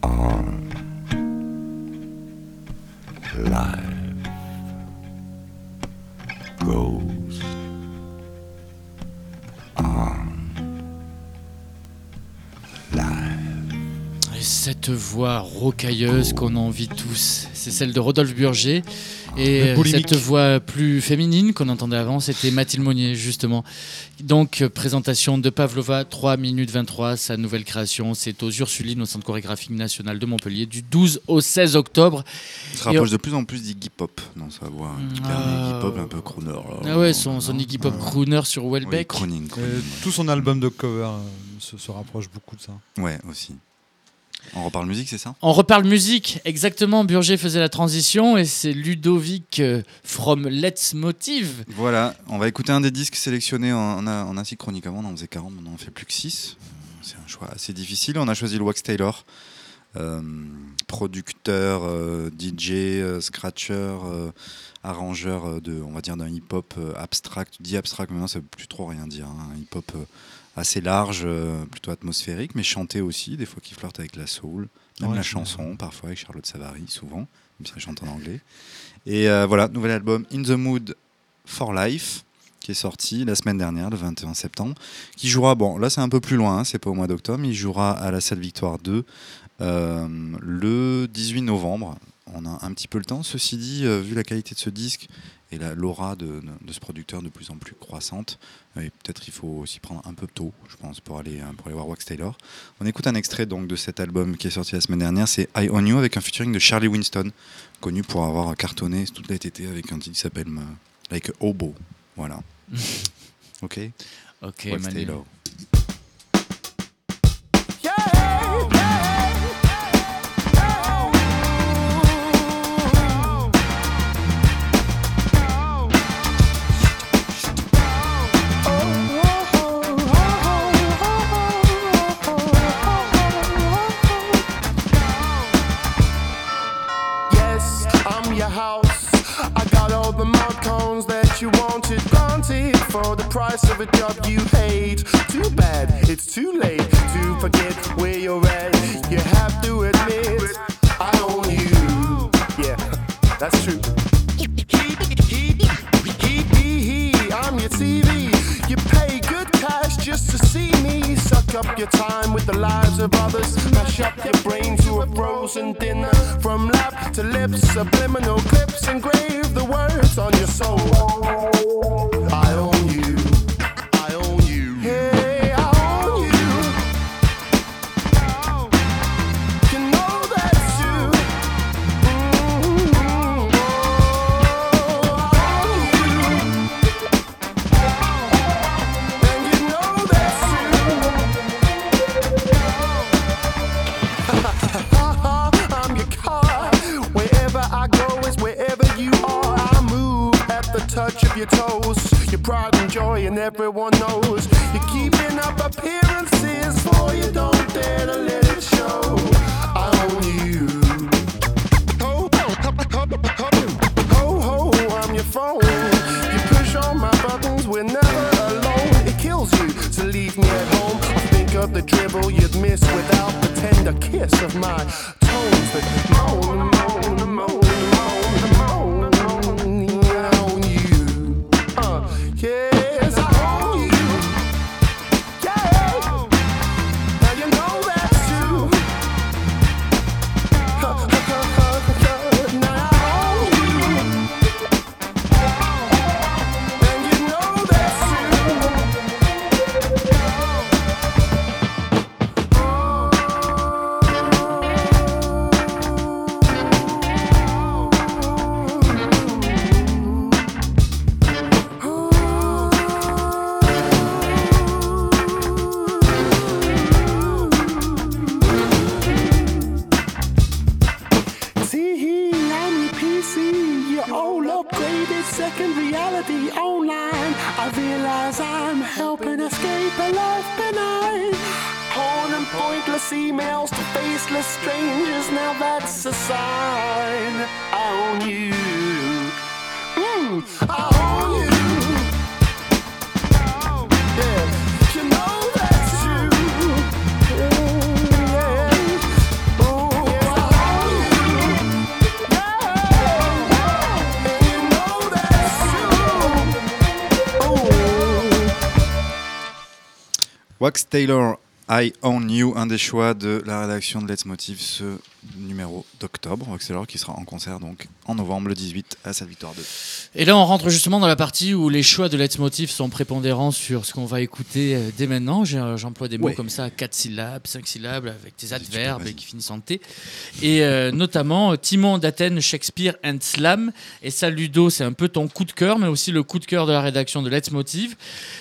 on. Life goes on. Et cette voix rocailleuse qu'on envie tous, c'est celle de Rodolphe Burger. Et euh, cette voix plus féminine qu'on entendait avant, c'était Mathilde Monnier, justement. Donc, euh, présentation de Pavlova, 3 minutes 23, sa nouvelle création. C'est aux Ursulines, au Centre chorégraphique national de Montpellier, du 12 au 16 octobre. Il se rapproche on- de plus en plus d'Iggy Pop dans sa voix. Ah. Iggy Pop, un peu crooner. là. Ah ouais, son, son Iggy Pop crooner sur Welbeck. Oui, crooning, crooning, Euh, ouais. tout son album de cover euh, se, se rapproche beaucoup de ça. Ouais, aussi. On reparle musique, c'est ça? On reparle musique, exactement. Burger faisait la transition et c'est Ludovic euh, from Let's Motive. Voilà, on va écouter un des disques sélectionnés en, en, en ainsi chronique avant, on en faisait 40, maintenant on en fait plus que 6. C'est un choix assez difficile. On a choisi le Wax Taylor, euh, producteur, euh, DJ, euh, scratcher, arrangeur de, on va dire d'un hip-hop abstract. Dit abstract, mais maintenant ça veut plus trop rien dire. hein. Un hip-hop assez large, euh, plutôt atmosphérique, mais chanté aussi, des fois qui flirte avec la soul, même Ouais, la chanson, parfois avec Charlotte Savary, souvent, même si elle chante en anglais. Et euh, voilà, nouvel album In the Mood for Life qui est sorti la semaine dernière, le 21 septembre, qui jouera, bon là c'est un peu plus loin, hein, c'est pas au mois d'octobre, il jouera à la salle Victoire 2 euh, le 18 novembre. On a un petit peu le temps. Ceci dit, euh, vu la qualité de ce disque et la- l'aura de, de- ce producteur de plus en plus croissante, euh, et peut-être il faut s'y prendre un peu tôt, je pense, pour aller, euh, pour aller voir Wax Taylor. On écoute un extrait donc de cet album qui est sorti la semaine dernière, c'est I On You avec un featuring de Charlie Winston, connu pour avoir cartonné toute l'été avec un titre qui s'appelle Like a Hobo. Voilà. ok Ok, Wax Manu. Taylor. Price of a job you hate. Too bad, it's too late to forget where you're at. You have to admit, I own you. Yeah, that's true. I'm your TV. You pay good cash just to see me suck up your time with the lives of others. Mash up your brain to a frozen dinner. From lap to lips, subliminal clips engrave the words on your soul. Everyone knows. You're keeping up appearances, for you don't dare to let it show. You. Ho, ho, I'm your phone. You push all my buttons, we're never alone. It kills you to leave me at home. Think of the dribble you'd miss without the tender kiss of my Wax Taylor, I Own You, un des choix de la rédaction de Let's Motive, ce numéro d'octobre. Taylor qui sera en concert donc en novembre le 18 à sa victoire 2. Et là, on rentre justement dans la partie où les choix de leitmotiv sont prépondérants sur ce qu'on va écouter euh, dès maintenant. Euh, J'emploie des mots Ouais. comme ça, 4 syllabes, 5 syllabes, avec des adverbes et qui finissent en T. Et euh, notamment Timon d'Athènes, Shakespeare and Slam. Et ça, Ludo, c'est un peu ton coup de cœur, mais aussi le coup de cœur de la rédaction de Leitmotiv.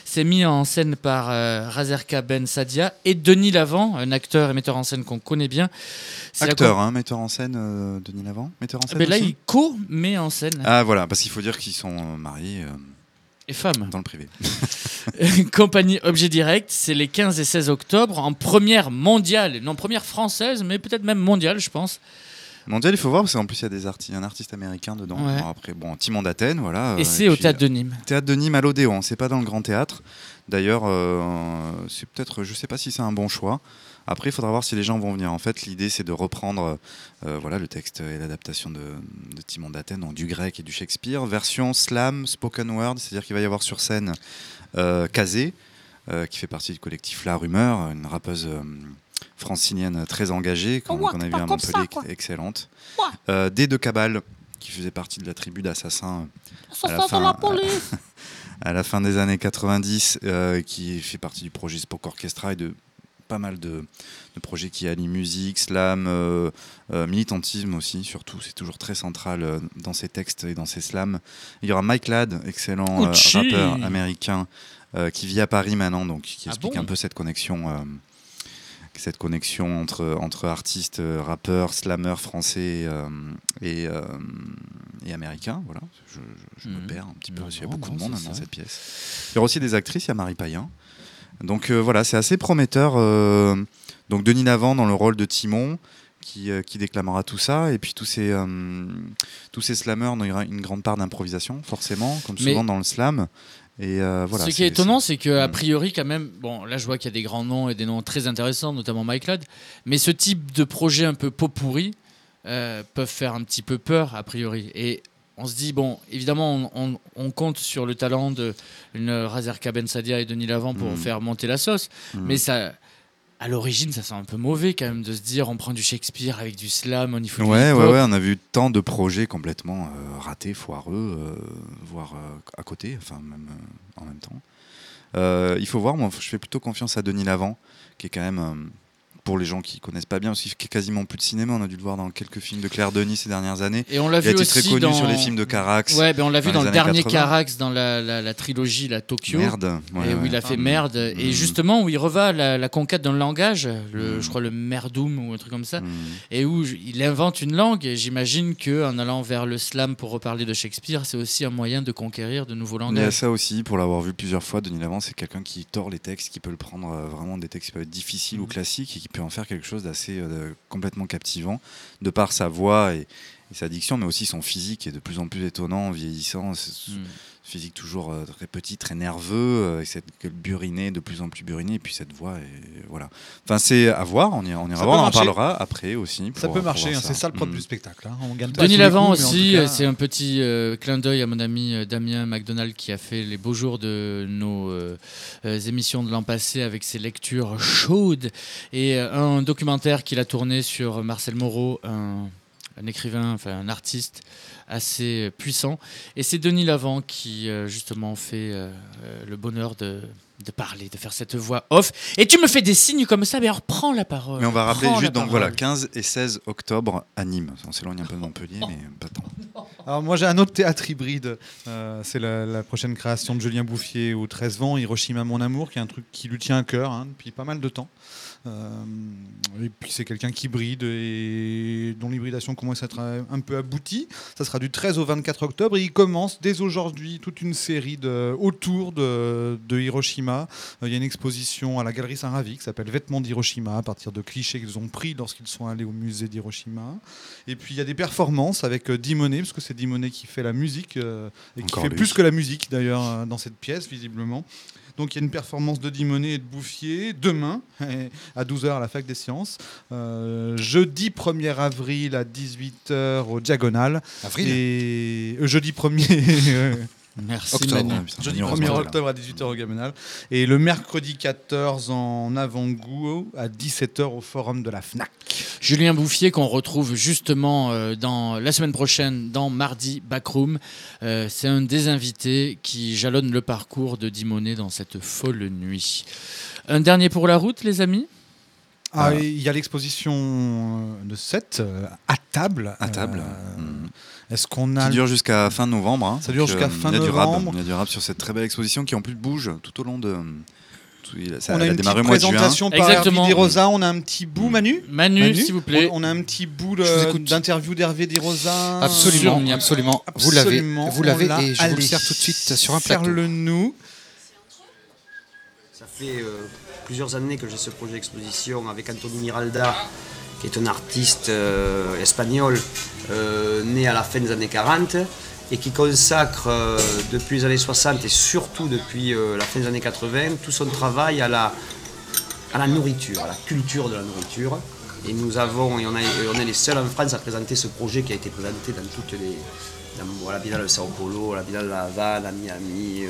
C'est mis en scène par euh, Razerka Ben Sadia et Denis Lavant, un acteur et metteur en scène qu'on connaît bien. C'est la Acteur, hein, metteur en scène, euh, Denis Lavant Metteur en Ah ben là, aussi il co-met en scène. Ah voilà, parce qu'il faut dire qu'ils sont euh, mariés. euh, Et femmes. Dans le privé. Compagnie Objet Direct, c'est les 15 et 16 octobre en première mondiale, non première française, mais peut-être même mondiale, je pense. Mondial, il faut voir, parce qu'en plus, il y a des un artiste américain dedans. Ouais. Bon, après, bon, Timon d'Athènes, voilà. Et euh, c'est au puis, Théâtre de Nîmes. Théâtre de Nîmes à l'Odéon, c'est pas dans le grand théâtre. D'ailleurs, euh, c'est peut-être, je sais pas si c'est un bon choix. Après, il faudra voir si les gens vont venir. En fait, l'idée, c'est de reprendre euh, voilà, le texte et l'adaptation de, de Timon d'Athènes, donc du grec et du Shakespeare, version slam, spoken word, c'est-à-dire qu'il va y avoir sur scène euh, Kazé, euh, qui fait partie du collectif La Rumeur, une rappeuse euh, francilienne très engagée, qu'on Oh, qu'on a vu à ça, Montpellier, excellente. Ouais. Euh, D de Cabal, qui faisait partie de la tribu d'assassins. euh, à la de la à la fin des années 90, euh, qui fait partie du projet Spoke Orchestra et de pas mal de, de projets qui allient musique, slam, euh, euh, militantisme aussi, surtout. C'est toujours très central euh, dans ses textes et dans ses slams. Il y aura Mike Ladd, excellent rappeur américain qui vit à Paris maintenant, donc qui Ah explique bon un peu cette connexion. cette connexion entre, entre artistes, rappeurs, slammeurs français euh, et, euh, et américains. Voilà. Je, je- je me Mhm. perds un petit peu, Non, qu'il y a beaucoup non, de monde dans ça. cette pièce. Il y aura aussi des actrices, il y a Marie Payen. Donc euh, voilà, c'est assez prometteur. euh, donc Denis Lavant dans le rôle de Timon. Qui, euh, qui déclamera tout ça et puis tous ces tous ces y aura une grande part d'improvisation forcément comme Mais- souvent dans le slam et euh, voilà Ce qui est étonnant, c'est que a Mm. priori, quand même, bon, là je vois qu'il y a des grands noms et des noms très intéressants, notamment Mike Ladd, mais ce type de projet un peu pot pourri euh, peuvent faire un petit peu peur, a priori. Et on se dit, bon, évidemment, on, on- on compte sur le talent de une Razerka Ben Sadia et Denis Lavant pour Mm. faire monter la sauce, Mm. mais ça. à l'origine, ça sent un peu mauvais quand même de se dire on prend du Shakespeare avec du slam, on y faut du Ouais, ouais, ouais, on a vu tant de projets complètement euh, ratés, foireux, euh, voire euh, à côté, enfin même en même temps. Il faut voir, moi je fais plutôt confiance à Denis Lavant, qui est quand même, pour les gens qui connaissent pas bien, aussi qui est quasiment plus de cinéma, on a dû le voir dans quelques films de Claire Denis ces dernières années. Et on l'a Il vu a été très aussi connu dans... sur les films de Carax. Ouais, ben on l'a vu dans le dernier 80. Carax, dans la, la- la trilogie, la Tokyo. Merde, ouais, et où ouais. il a fait Ah. merde. Et Mm. justement, où il revient la, la conquête d'un langage, le, Mm. je crois le merdoum ou un truc comme ça, et où il invente une langue. Et j'imagine qu'en allant vers le slam pour reparler de Shakespeare, c'est aussi un moyen de conquérir de nouveaux Il y a langages. ça aussi, pour l'avoir vu plusieurs fois, Denis Lavant, c'est quelqu'un qui tord les textes, qui peut le prendre euh, vraiment des textes qui peuvent être difficiles Mm. ou classiques et qui peut en faire quelque chose d'assez euh, complètement captivant, de par sa voix et, et sa diction, mais aussi son physique est de plus en plus étonnant, vieillissant. C'est- Mm. Physique toujours euh, très petit, très nerveux, euh, et cette gueule burinée, de plus en plus burinée, et puis cette voix, et voilà. Enfin, c'est à voir, on, y, on ira Ça voir, on en parlera après aussi. Ça peut marcher, hein, c'est ça le propre Mm. du spectacle. hein. On gagne Denis Lavant aussi, cas- euh, c'est un petit euh, clin d'œil à mon ami euh, Damien McDonald qui a fait les beaux jours de nos euh, euh, émissions de l'an passé avec ses lectures chaudes et euh, un documentaire qu'il a tourné sur Marcel Moreau, un, un écrivain, enfin un artiste assez puissant. Et c'est Denis Lavant qui euh, justement fait euh, euh, le bonheur de, de parler, de faire cette voix off. Et tu me fais des signes comme ça, mais alors prends la parole. Mais on va rappeler Prends juste, donc parole. voilà, 15 et 16 octobre à Nîmes. On s'éloigne un peu de Montpellier, mais pas tant. Alors moi j'ai un autre théâtre hybride, Euh, c'est la, la prochaine création de Julien Bouffier au 13 vents, Hiroshima mon amour, qui est un truc qui lui tient à cœur hein, depuis pas mal de temps. Euh, et puis c'est quelqu'un qui bride et dont l'hybridation commence à être un peu aboutie. Ça sera du 13 au 24 octobre et il commence dès aujourd'hui toute une série de, autour de, de Hiroshima. Euh, Il y a une exposition à la Galerie Saint-Ravi qui s'appelle Vêtements d'Hiroshima à partir de clichés qu'ils ont pris lorsqu'ils sont allés au musée d'Hiroshima. Et puis il y a des performances avec euh, Dimonet, parce que c'est Dimonet qui fait la musique et qui Encore fait lui. plus que la musique d'ailleurs dans cette pièce visiblement. Donc il y a une performance de Dimonet et de Bouffier demain à 12h à la Fac des Sciences. Euh, jeudi 1er avril à 18h au Diagonal. Avril Et euh, jeudi 1er Merci octobre. Manu. Jeudi Manu 1er Rosol. octobre à 18h au Diagonal. Et le mercredi 14 en avant-goût à 17h au forum de la FNAC. Julien Bouffier qu'on retrouve justement euh, dans la semaine prochaine dans Mardi Backroom. Euh, c'est un des invités qui jalonne le parcours de Dimonet dans cette folle nuit. Un dernier pour la route, les amis? Ah, et il y a l'exposition euh, de 7 à table. À table. Euh, Est-ce qu'on a Qui dure jusqu'à fin novembre. hein. Ça dure jusqu'à euh, fin il y a du rab. novembre. Il y a du rab sur cette très belle exposition qui en plus bouge tout au long de. ça, on a une démarré petite au mois de juin. présentation par Exactement. Hervé Di Rosa. On a un petit bout, Manu Manu, s'il vous plaît. On, on a un petit bout d'interview d'Hervé Rosa. Absolument, Sur- absolument. Vous l'avez, vous l'avez, et je vous le sers tout de suite sur un plateau. Serre-le nous. Ça fait euh, plusieurs années que j'ai ce projet d'exposition avec Anthony Miralda, qui est un artiste euh, espagnol euh, né à la fin des années 40 et qui consacre euh, depuis les années 60 et surtout depuis euh, la fin des années 80 tout son travail à la, à la nourriture, à la culture de la nourriture. Et nous avons, et on, est les seuls en France à présenter ce projet qui a été présenté dans toutes les, dans la Biennale de Sao Paulo, la Biennale de La Havane, à Miami, euh,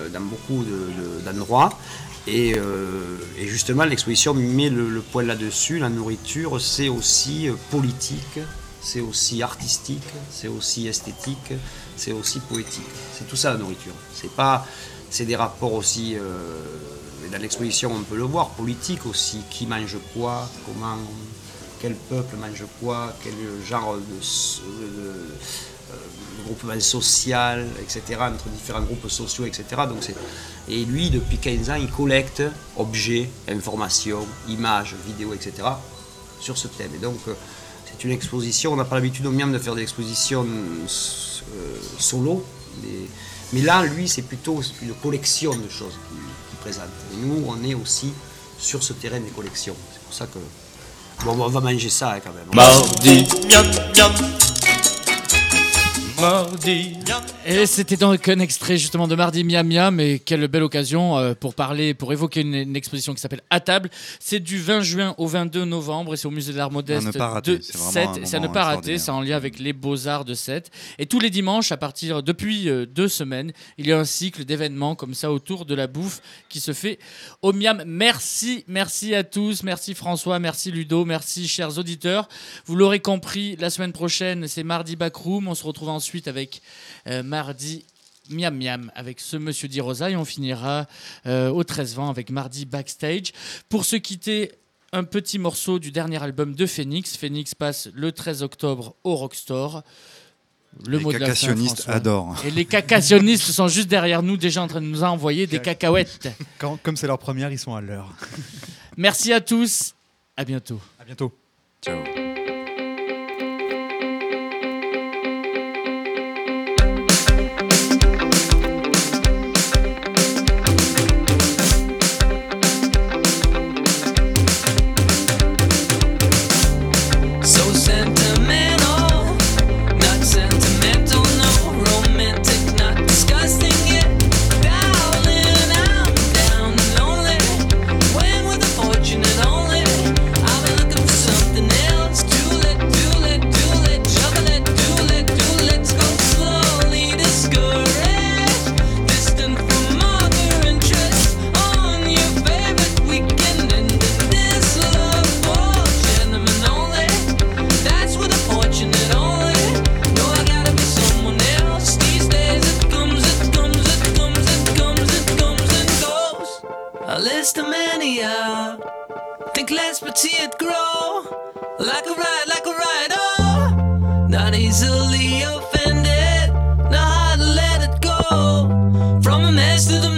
euh, dans beaucoup de- de- d'endroits. Et, euh, justement, l'exposition met le, le là-dessus. La nourriture, c'est aussi euh, politique, c'est aussi artistique, c'est aussi esthétique, c'est aussi poétique. C'est tout ça la nourriture. C'est pas, c'est des rapports aussi. euh, dans l'exposition, on peut le voir, politique aussi. Qui mange quoi Comment Quel peuple mange quoi Quel genre de, de- euh, groupement social, etc., entre différents groupes sociaux, etc. Donc. Et lui, depuis 15 ans, il collecte objets, informations, images, vidéos, etc., sur ce thème. Et donc, euh, c'est une exposition. On n'a pas l'habitude au Miam de faire des expositions euh, solo, mais, mais là, lui, c'est plutôt une collection de choses qu'il qu'il présente. Et nous, on est aussi sur ce terrain des collections. C'est pour ça que. Bon, on va manger ça hein, quand même. Mardi, miam, miam. Mardi. Et c'était donc un extrait justement de Mardi Miam Miam, et quelle belle occasion euh, pour parler, pour évoquer une, une exposition qui s'appelle À table. C'est du 20 juin au 22 novembre et c'est au musée de l'art modeste À ne pas rater, de Sète. C'est à ne pas rater, c'est en lien avec les beaux-arts de Sète. Et tous les dimanches, à partir depuis euh, deux semaines, il y a un cycle d'événements comme ça autour de la bouffe qui se fait au Miam. Merci, merci à tous, merci François, merci Ludo, merci chers auditeurs. Vous l'aurez compris, la semaine prochaine, c'est mardi Backroom. On se retrouve ensuite avec euh, mardi Miam Miam avec ce monsieur Di Rosa et on finira euh, au 13 20 avec mardi Backstage. Pour se quitter, un petit morceau du dernier album de Phoenix. Phoenix passe le 13 octobre au Rockstore. Le Les mot François. adorent. Et les cacationnistes sont juste derrière nous, déjà en train de nous envoyer des cacahuètes. Quand- comme c'est leur première, ils sont à l'heure. Merci à tous. À bientôt. À bientôt. Ciao. A mania. Think less but see it grow. Like a ride, like a ride, oh. Not easily offended. Know how to let it go. From a mess to the